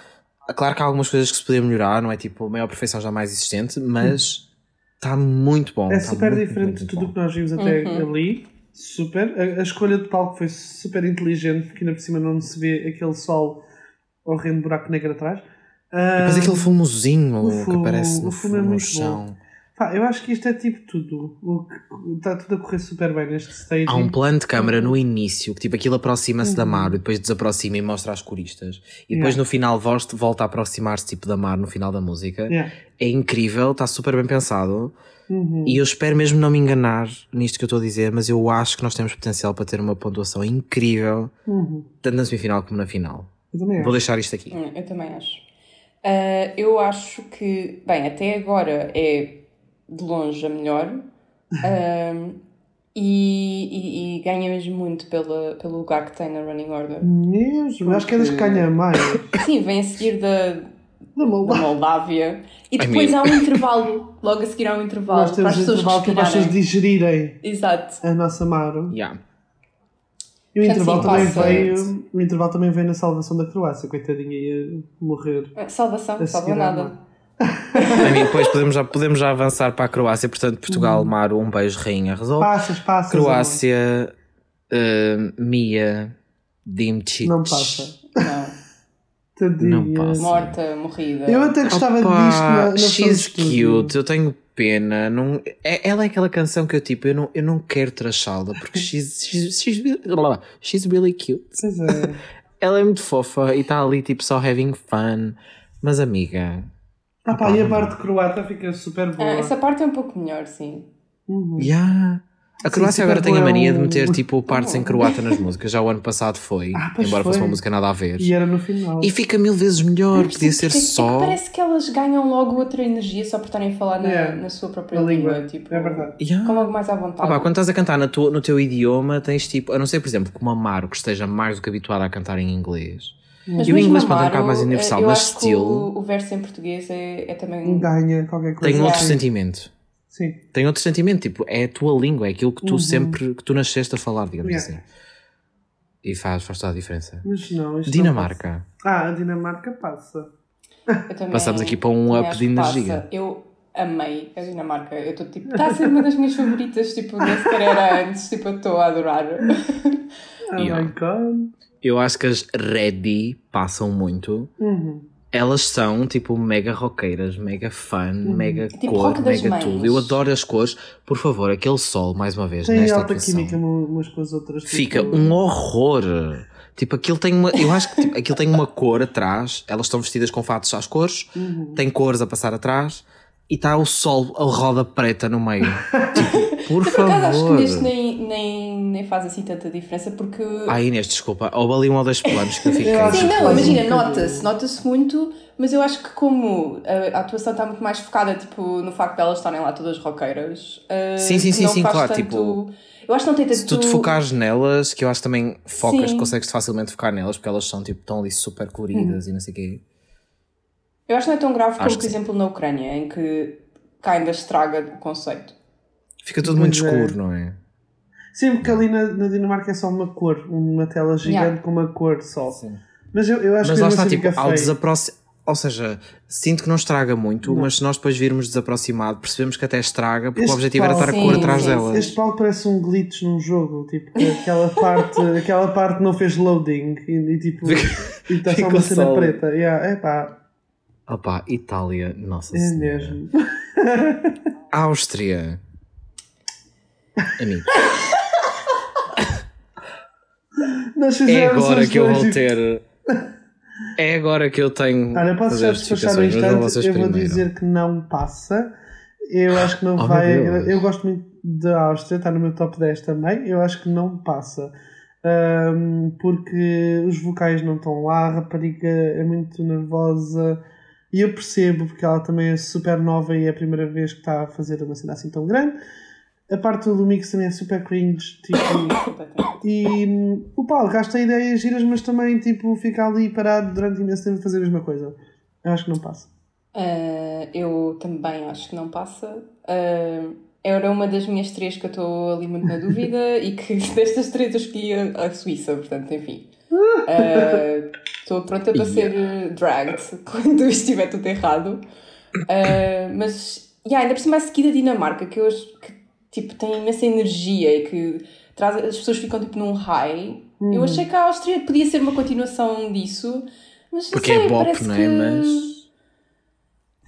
Claro que há algumas coisas que se podiam melhorar, não é tipo a maior perfeição jamais existente, mas está muito bom. É tá super muito, diferente muito, de muito tudo o bom. que nós vimos até Uhum. ali. super. A, a escolha de palco foi super inteligente, porque ainda por cima não se vê aquele sol horrendo buraco negro atrás. Depois aquele fumozinho o que fumo- aparece o no, fumo é no muito chão. Pá, eu acho que isto é tipo tudo. O que- Está tudo a correr super bem neste stage. Há um plano de câmara no início que tipo aquilo aproxima-se Uhum. da mar e depois desaproxima e mostra as coristas. E depois Yeah. no final volta, volta a aproximar-se tipo da mar no final da música. Yeah. É incrível, está super bem pensado. Uhum. E eu espero mesmo não me enganar nisto que eu estou a dizer, mas eu acho que nós temos potencial para ter uma pontuação incrível, Uhum. tanto na semifinal como na final. Eu também Vou acho. deixar isto aqui. Hum, Eu também acho. Ah, eu acho que, bem, até agora é de longe a melhor Ah, e, e- e ganha mesmo muito pela, pelo lugar que tem na Running Order. Mesmo, acho que é das que ganha mais. Sim, vem a seguir da, Da da Moldávia. Moldávia e depois há um intervalo. Logo a seguir há um intervalo Nós para as pessoas intervalo que para as pessoas digerirem Exato. a nossa Maro. Yeah. E o Portanto, intervalo, sim, também passa. veio, o intervalo também veio na salvação da Croácia. Coitadinha ia morrer. Salvação, A salva nada. Mean, depois podemos já, podemos já avançar para a Croácia. Portanto, Portugal, Maro, um beijo, rainha, resolve. Passas, passas. Croácia, eh, Mia, Dimcic. Não passa. Não. Tadinha. Não passa. Morta, morrida. Eu até gostava disto na, na she's cute, eu tenho pena. Não, é, ela é aquela canção que eu tipo, eu não, eu não quero trachá-la porque she's, she's, she's, really- she's really cute. Pois é. Ela é muito fofa e está ali tipo só having fun. Mas amiga, Ah pá, e a parte croata fica super boa. Ah, essa parte é um pouco melhor, sim. Uhum. yeah. a Sim, Croácia super agora tem a mania de um- meter tipo partes em croata nas músicas. Já o ano passado foi, Ah, embora fosse foi. uma música nada a ver. E era no final. E fica mil vezes melhor, podia percebo ser só. É que parece que elas ganham logo outra energia só por estarem a falar na, Yeah. na sua própria Na língua. língua. Tipo, É verdade. Yeah. Ficam logo mais à vontade. Ah pá, quando estás a cantar na tua- no teu idioma, tens tipo, a não ser, por exemplo, que uma Maro que esteja mais do que habituada a cantar em inglês. Mas e o inglês pode um bocado mais universal, eu mas acho que still O, o verso em português é, é também. Ganha qualquer coisa. tem outro sentimento. Sim. Tem outro sentimento, tipo, é a tua língua, é aquilo que tu sempre, que tu nasceste a falar, digamos Uhum. Yeah. assim. E faz, faz toda a diferença. Mas não, isto não Dinamarca. passa. Ah, a Dinamarca passa. também- Passamos aqui para um up de energia. Eu amei a Dinamarca. Eu estou tipo. Está a ser uma das minhas favoritas. Tipo, nem sequer era antes. Tipo, eu estou a adorar. Oh Yeah. my god. Eu acho que as Ready passam muito. Uhum. Elas são tipo mega roqueiras, mega fun, mega Tipo cor, mega mães. tudo. Eu adoro as cores. Por favor, aquele sol, mais uma vez, Tem nesta alta atuação. química umas com as outras. tipo- Fica um horror. Tipo, aquilo tem uma. Eu acho que tipo, aquilo tem uma cor atrás. Elas estão vestidas com fatos às cores, Uhum. tem cores a passar atrás e está o sol, a roda preta no meio. tipo, por Por acaso acho que favor. neste nem, nem, nem faz assim tanta diferença porque. Ah, Inês, desculpa. Houve ali um ou dois planos que eu fiquei. Sim, não, um imagina, nota-se, nota-se muito, mas eu acho que como a, a atuação está muito mais focada tipo, no facto de elas estarem lá todas roqueiras. uh, Sim, sim, sim, não sim, faz claro, tanto- tipo, Eu acho que não tem tanto. Se tu te focares nelas, que eu acho que também focas, Sim. consegues facilmente focar nelas, porque elas são tipo, estão ali super coloridas e não sei o quê. Eu acho que não é tão grave como, Acho por que sim. exemplo, na Ucrânia, em que cá ainda estraga o conceito. Fica tudo muito Pois é. escuro, não é? Sim, porque ali na, na Dinamarca é só uma cor, uma tela gigante Yeah. com uma cor só. Mas eu, eu acho Mas que lá está, assim tipo, ao desaproximar. Ou seja, sinto que não estraga muito, mas se nós depois virmos desaproximado, percebemos que até estraga, porque Este o objetivo era pau- estar a cor Sim, atrás sim, delas. Este palco parece um glitch num jogo, tipo, que aquela parte, aquela parte não fez loading e, e tipo, e está só uma cena preta. Yeah, é pá, Opa, Itália, nossa é senhora. mesmo. Áustria. Amigo, é agora que eu vou ter. É agora que eu tenho. Olha, posso já as despachar um instante. Eu vou dizer que não passa. Eu acho que não Oh, vai. Eu gosto muito da Áustria, está no meu top 10 também. Eu acho que não passa. Ahm, porque os vocais não estão lá, a rapariga é muito nervosa. E eu percebo, porque ela também é super nova e é a primeira vez que está a fazer uma cena assim tão grande. A parte do mix também é super cringe. Tipo, e hum, o Paulo gasta ideias giras, mas também tipo, fica ali parado durante imenso tempo a fazer a mesma coisa. Eu acho que não passa. Uh, eu também acho que não passa. Uh, era uma das minhas três que eu estou ali muito na dúvida e que destas três eu escolhi a, a Suíça, portanto, enfim. Uh, Estou pronta para ser uh, dragged quando estiver tudo errado. Uh, mas, yeah, ainda por cima a seguir a Dinamarca, que acho que tipo, tem imensa energia e que traz, as pessoas ficam tipo num high. Eu achei que a Áustria podia ser uma continuação disso, mas Porque sei, é bop, não é? que... Mas-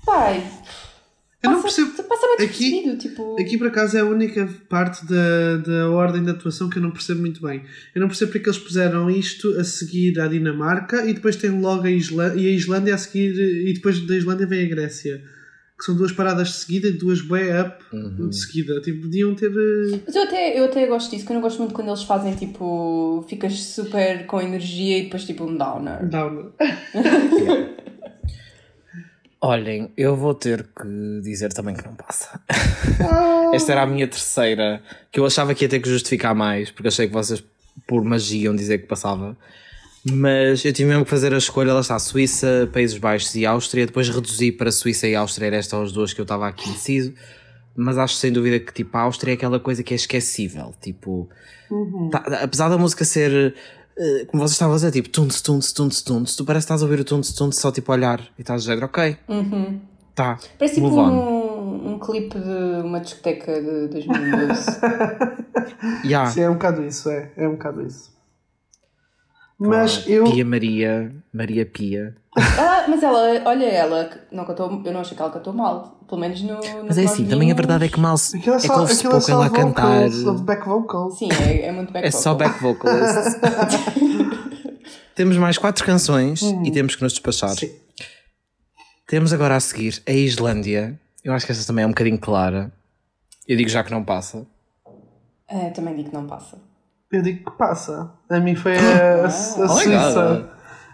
Pai, Eu não passa, percebo. passa muito Aqui- tipo... Aqui por acaso é a única parte da, da ordem de atuação que eu não percebo muito bem. Eu não percebo porque eles puseram isto a seguir à Dinamarca e depois tem logo a Islândia, e a Islândia a seguir, e depois da Islândia vem a Grécia. Que são duas paradas de seguida e duas way up Uhum. de seguida. Tipo, podiam ter. eh, Mas eu até, eu até gosto disso, que eu não gosto muito quando eles fazem tipo. ficas super com energia e depois tipo um downer. down. Olhem, eu vou ter que dizer também que não passa. Esta era a minha terceira, que eu achava que ia ter que justificar mais, porque achei que vocês, por magia, iam dizer que passava. Mas eu tive mesmo que fazer a escolha, lá está, Suíça, Países Baixos e Áustria. Depois reduzi para Suíça e Áustria, era estas as duas que eu estava aqui indeciso. Mas acho sem dúvida que tipo, a Áustria é aquela coisa que é esquecível. Tipo, tá- apesar da música ser, como vocês estavam a dizer, tipo, tunts, tunts, tunts, tunts, tu parece que estás a ouvir o tunts, tunts só tipo a olhar e estás a dizer, ok, Uhum. tá, Parece tipo um, um clipe de uma discoteca de 2012. Yeah. Sim, é um bocado isso, é. É um bocado isso. Mas Ah, eu. Pia Maria, Maria Pia. ah, mas ela, olha ela, não cantou, eu não achei que ela cantou mal. Pelo menos no. no Mas é assim, também a verdade é que mal se, Aquilo é é que só, ouve-se aquilo é pouco só ela a cantar. back vocals. Sim, é, é muito back É só vocal. back vocalist. temos mais quatro canções e temos que nos despachar. Sim. Temos agora a seguir a Islândia. Eu acho que esta também é um bocadinho clara. Eu digo já que não passa. Ah, também digo que não passa. Eu digo que passa. A mim foi a, a, a Suíça.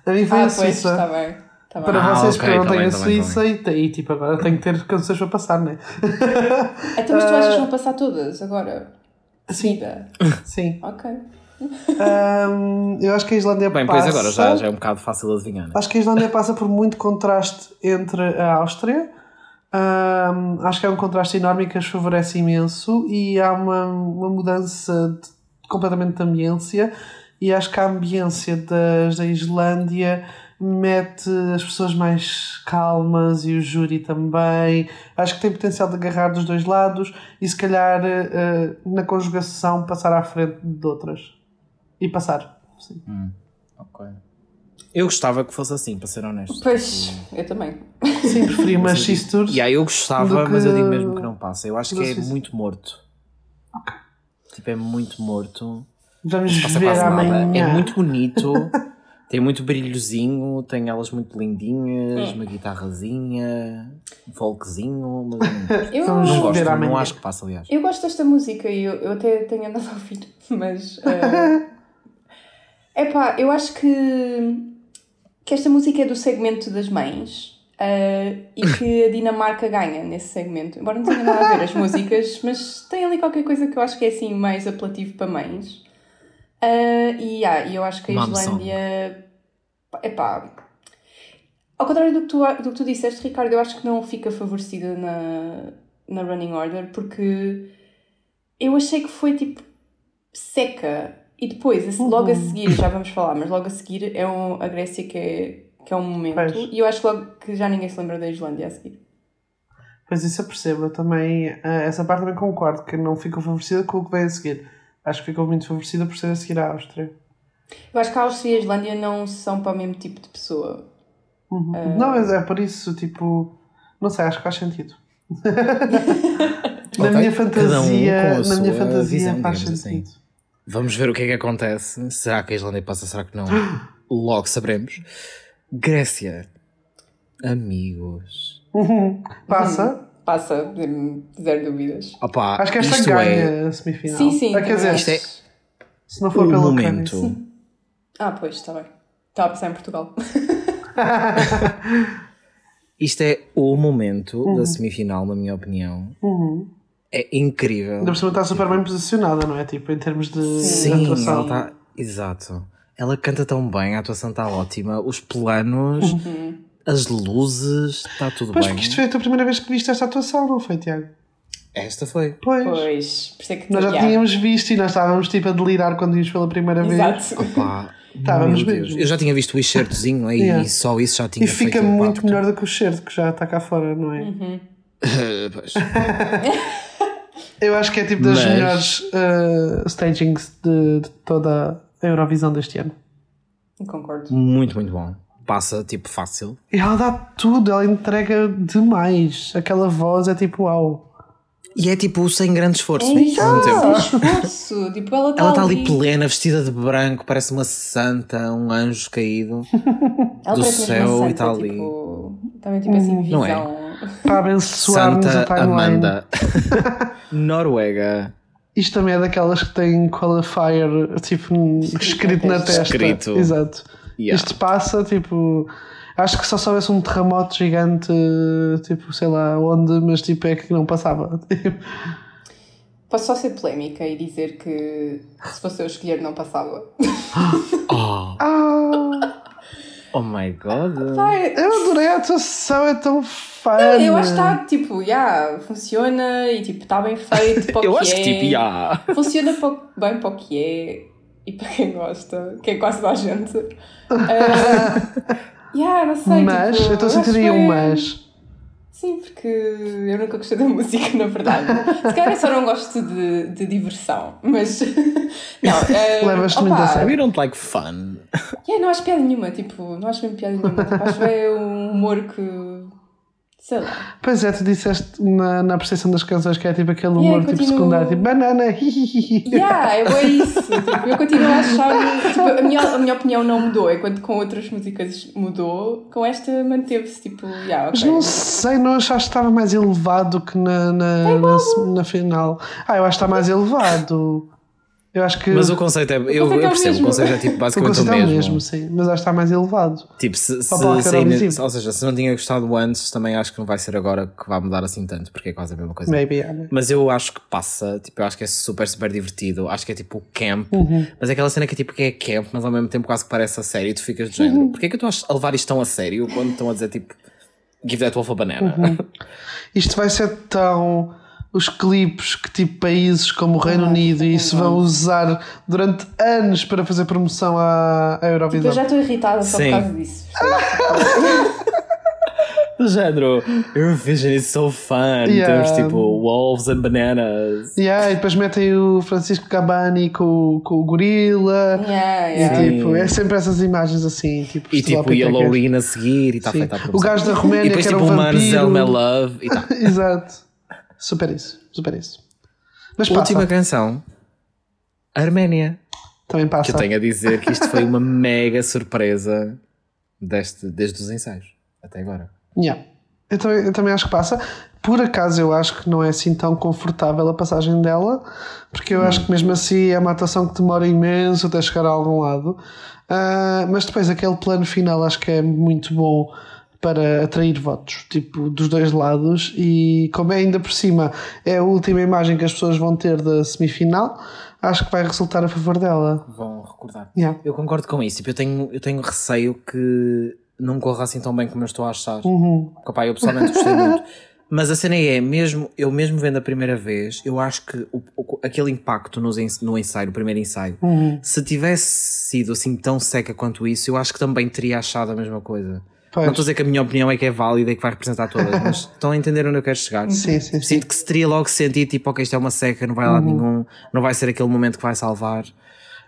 A mim foi Ah, a pois, Suíça. está bem. Tá bem. Para Ah, vocês ok, que não tá têm bem, a tá bem, tá Suíça e, e tipo agora tenho que ter canções para passar, não é? Então, mas tu achas que vão passar todas agora? Sim. Sim. Ok. Ahm, eu acho que a Islândia Bem, passa. pois agora já, já é um bocado fácil de adivinhar. né? Acho que a Islândia passa por muito contraste entre a Áustria. Ahm, acho que é um contraste enorme que as favorece imenso e há uma, uma mudança de- completamente de ambiência e acho que a ambiência das, da Islândia mete as pessoas mais calmas e o júri também. Acho que tem potencial de agarrar dos dois lados e se calhar eh, na conjugação passar à frente de outras. E passar. Sim. Ok. Eu gostava que fosse assim, para ser honesto. Pois, eu também. Sim, preferi uma X-Tour. E aí eu gostava, que- mas eu digo mesmo que não passa. Eu acho que é muito morto. Tipo, é muito morto. Vamos Passa ver quase nada. amanhã. É muito bonito. tem muito brilhozinho, tem elas muito lindinhas, Hum. uma guitarrazinha, um folkzinho, mas eu não, gosto, ver não amanhã. acho que passa, aliás. eu gosto desta música e eu, eu até tenho andado a ouvir, mas. É pá, eu acho que, que esta música é do segmento das mães. Eh, e que a Dinamarca ganha nesse segmento. Embora não tenha nada a ver as músicas, mas tem ali qualquer coisa que eu acho que é assim mais apelativo para mães. Eh, e e eu acho que a. Islândia. Epá. Ao contrário do que, tu, do que tu disseste, Ricardo, eu acho que não fica favorecida na, na Running Order porque eu achei que foi tipo seca. E depois, logo a seguir, já vamos falar, mas logo a seguir é um, a Grécia que é, que é um momento. Pois. E eu acho logo que já ninguém se lembra da Islândia a seguir. Pois isso eu percebo. Eu também, eh, essa parte também concordo, que não ficou favorecida com o que veio a seguir. Acho que ficou muito favorecida por ser a seguir à Áustria. Eu acho que a Áustria e a Islândia não são para o mesmo tipo de pessoa. Uhum. Não, mas é por isso, tipo, não sei, acho que faz sentido. na minha um fantasia, a na minha fantasia visão, faz digamos sentido. assim. Vamos ver o que é que acontece. Será que a Islândia passa? Será que não? Logo saberemos. Grécia. Amigos. Uhum. Passa. Passa, zero dúvidas. Opa, Acho que esta isto ganha é a semifinal. Sim, sim. Ah, quer dizer, é- se não for o pela momento. Ucrânia. Ah, pois, está bem. Estava a pensar em Portugal. Isto é o momento da semifinal, na minha opinião. Uhum. É incrível. Ainda por cima está super bem posicionada, não é? Tipo, em termos de Sim, atuação. está. Exato. Ela canta tão bem, a atuação está ótima, os planos, as luzes, está tudo Pois, bem. porque isto foi a tua primeira vez que viste esta atuação, não foi, Tiago? Esta foi. Pois. Pois, por isso é que Nós já tínhamos visto e nós estávamos tipo a delirar quando vimos pela primeira vez. Exato. Opa, Estávamos mesmo. Eu já tinha visto o excertozinho aí Yeah. e só isso já tinha E fica feito muito impacto. melhor do que o cheiro que já está cá fora, não é? Uhum. pois. Eu acho que é tipo das Mas- melhores uh, stagings de, de toda a Eurovisão deste ano. Concordo. Muito, muito bom. Passa tipo fácil. E ela dá tudo, ela entrega demais. Aquela voz é tipo uau. E é tipo sem grande esforço. É tempo. sem esforço. Tipo, ela está Ela está ali, ali plena, vestida de branco, parece uma santa, um anjo caído. ela do céu e tá santa, ali. Tipo, também tipo assim, Não é? visão. Para a Santa timeline. Amanda. Noruega. Isto também é daquelas que tem qualifier tipo escrito na testa. Escrito. Exato. Yeah. Isto passa tipo. Acho que só se houvesse um terremoto gigante, tipo, sei lá onde, mas tipo é que não passava. Posso só ser polémica e dizer que se fosse eu escolher não passava. Oh, ah, oh my god. Ai, eu adorei a atuação, é tão fã. eu acho que está, tipo, yeah, funciona e tipo, está bem feito para o Eu que acho é. que tipo, yeah. Funciona bem para o que é e para quem gosta, que é quase toda a gente. Ah, yeah, não sei. Mas, tipo, eu estou a sentir aí um bem- mas. Sim, porque eu nunca gostei da música, na verdade. Se calhar eu só não gosto de, de diversão, mas. Não, uh, Levas-te muito a sério. We don't like fun. Yeah, não acho piada nenhuma, tipo, não acho mesmo piada nenhuma. Tipo, acho que é um humor que. Sei lá. Pois é, tu disseste na, na apreciação das canções que é tipo aquele humor Yeah, tipo continuo- secundário, tipo banana, hihihi. Yeah, é isso. Tipo, eu continuo a achar. Tipo, a, minha, a minha opinião não mudou, enquanto com outras músicas mudou, com esta manteve-se, tipo, yeah, Mas ok. não sei, não achaste que estava mais elevado que na, na, na, na final? Ah, eu acho que está mais elevado. Eu acho que Mas o conceito é. Eu, conceito é eu percebo, mesmo. o conceito é tipo o basicamente o conceito é o mesmo. mesmo, sim. Mas acho que está mais elevado. Tipo, se, se, se ainda- ou seja, se não tinha gostado antes, também acho que não vai ser agora que vai mudar assim tanto, porque é quase a mesma coisa. Maybe, yeah. Mas eu acho que passa, tipo, eu acho que é super, super divertido. Acho que é tipo camp, Uhum. mas é aquela cena que é tipo que é camp, mas ao mesmo tempo quase que parece a sério e tu ficas de género. Uhum. Porquê é que eu estou a levar isto tão a sério quando estão a dizer tipo give that wolf a banana? Uhum. Isto vai ser tão. Os clipes que tipo países como o Reino Unido e isso vão usar durante anos para fazer promoção à, à Tipo, Eurovisão. eu já estou irritada só Sim. por causa disso. Do género, Eurovision is so fun. Yeah. Temos tipo wolves and bananas. Yeah, e depois metem o Francisco Cabani com, com o gorila. Yeah, E yeah. tipo, é sempre essas imagens assim. Tipo, E tipo, e a. Loreen a seguir e está feita a O gajo da E Roménia depois que era tipo um o vampiro. Manzel My Love e tá. Exato. Super isso, super isso. Mas passa, Última canção, Arménia. também Que passa. eu tenho a dizer que isto foi uma mega surpresa deste, desde os ensaios até agora. Yeah. Eu, também, eu também acho que passa. Por acaso eu acho que não é assim tão confortável a passagem dela, porque eu acho que mesmo assim é uma atuação que demora imenso até chegar a algum lado. Ah, mas depois aquele plano final acho que é muito bom para atrair votos, tipo, dos dois lados, e como é ainda por cima é a última imagem que as pessoas vão ter da semifinal, acho que vai resultar a favor dela. Vão recordar. Yeah. Eu concordo com isso. Tipo, eu, tenho, eu tenho receio que não corra assim tão bem como eu estou a achar. Uhum. Porque, pá, eu pessoalmente gostei muito. Mas a cena é, mesmo, eu mesmo vendo a primeira vez, eu acho que o, o- aquele impacto nos ens- no ensaio, no primeiro ensaio, Uhum. se tivesse sido assim tão seca quanto isso, eu acho que também teria achado a mesma coisa. Pois. Não estou a dizer que a minha opinião é que é válida e que vai representar todas, mas estão a entender onde eu quero chegar. Sim, sim, sim. Sinto que se teria logo sentido, tipo, ok, isto é uma seca, não vai lá nenhum, não vai ser aquele momento que vai salvar.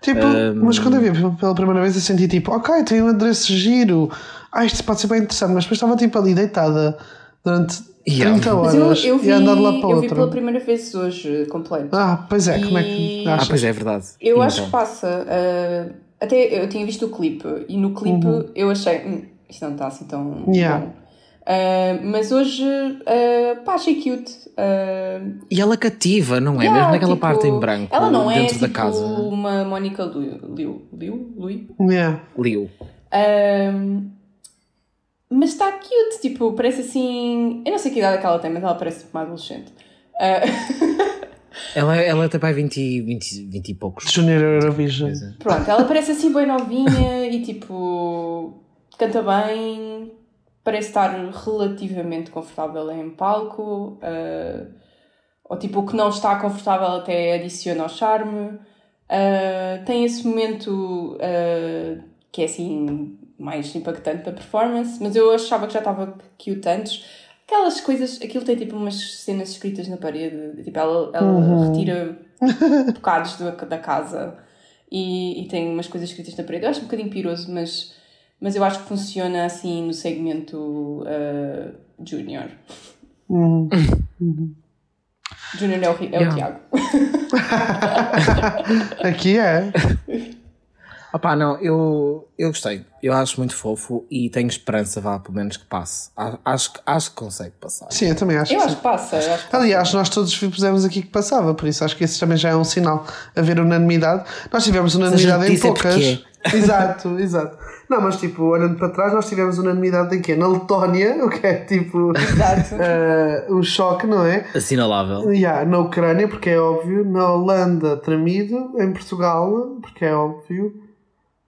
Tipo, mas quando eu vi pela primeira vez eu senti tipo, ok, tem um adereço giro, ah, isto pode ser bem interessante, mas depois estava tipo ali deitada durante Yeah. 30 Mas eu, horas eu vi, e andar de lá para eu vi outra. pela primeira vez hoje, completo. Ah, pois é, como é que E- Ah, achas? pois é, é verdade. Eu Então. acho que passa. ah, até eu tinha visto o clipe e no clipe eu achei. Hum, isto não está assim tão. Yeah. bom. Ah, mas hoje, ah, pá, achei cute. Ah, E ela cativa, não é? yeah, Mesmo naquela tipo, parte em branco, Ela não é dentro tipo da casa. uma Mónica Liu. Liu? Liu? Liu? Yeah. Liu. Ahm, mas está cute, tipo, parece assim. Eu não sei que idade é que ela tem, mas ela parece tipo, uma adolescente. Ela, ela tem pai 20, 20, 20 e poucos. Junior Eurovision. pronto, ela parece assim bem novinha e tipo. Canta bem, parece estar relativamente confortável em palco. ah, ou tipo, o que não está confortável até adiciona ao charme. Ah, tem esse momento ah, que é assim mais impactante da performance, mas eu achava que já estava cute antes. aquelas coisas, aquilo tem tipo umas cenas escritas na parede, tipo, ela, ela retira bocados da, da casa e, e tem umas coisas escritas na parede. Eu acho um bocadinho piroso, mas, mas eu acho que funciona assim no segmento uh, Junior. Junior é o, é o Yeah. Tiago. Aqui é. Opá, não, eu, eu gostei. Eu acho muito fofo e tenho esperança, vá, pelo menos que passe. Acho, que- acho que consegue passar. Sim, eu também acho Eu que acho que passa. Acho que passa. Aliás, nós todos pusemos aqui que passava, por isso acho que esse também já é um sinal. Haver unanimidade. Nós tivemos unanimidade em é poucas. Exato, exato. Não, mas tipo, olhando para trás, nós tivemos unanimidade em quê? Na Letónia, o que é tipo Exato. eh, o choque, não é? Assinalável. Yeah, na Ucrânia, porque é óbvio. Na Holanda, tremido. Em Portugal, porque é óbvio.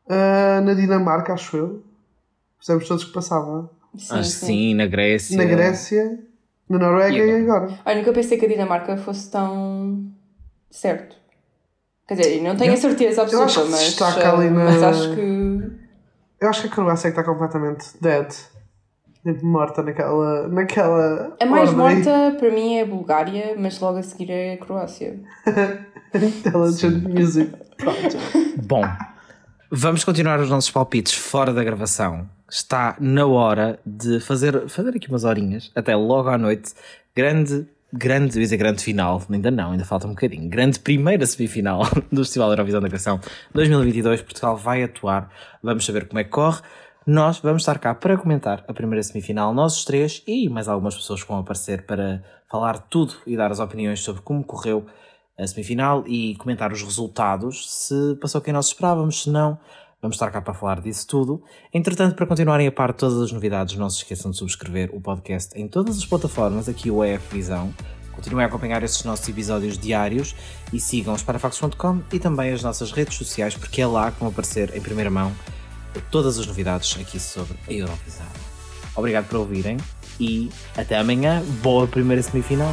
Eh, na Dinamarca, acho eu. Fizemos todos que passava. Sim, Acho sim. sim, na Grécia. Na Grécia, na Noruega E agora. Olha, nunca pensei que a Dinamarca fosse tão certo. Quer dizer, não tenho a certeza absoluta, mas, uh, na- mas acho que. Eu acho que a Croácia é que está completamente dead. Tipo, morta naquela. naquela A mais ordem. morta para mim é a Bulgária, mas logo a seguir é a Croácia. Intelligent Music Project. Bom, vamos continuar os nossos palpites fora da gravação. Está na hora de fazer, fazer aqui umas horinhas, até logo à noite. Grande, grande, eu ia dizer grande final, ainda não, ainda falta um bocadinho. Grande primeira semifinal do Festival Eurovisão da Canção 2022. Portugal vai atuar, vamos saber como é que corre. Nós vamos estar cá para comentar a primeira semifinal, nós os três e mais algumas pessoas que vão aparecer para falar tudo e dar as opiniões sobre como correu a semifinal e comentar os resultados, se passou quem nós esperávamos, se não, vamos estar cá para falar disso tudo. Entretanto, para continuarem a par de todas as novidades, não se esqueçam de subscrever o podcast em todas as plataformas, aqui o EF Visão. Continuem a acompanhar estes nossos episódios diários e sigam os parafax.com e também as nossas redes sociais, porque é lá que vão aparecer em primeira mão todas as novidades aqui sobre a Eurovisão. Obrigado por ouvirem e até amanhã. Boa primeira semifinal!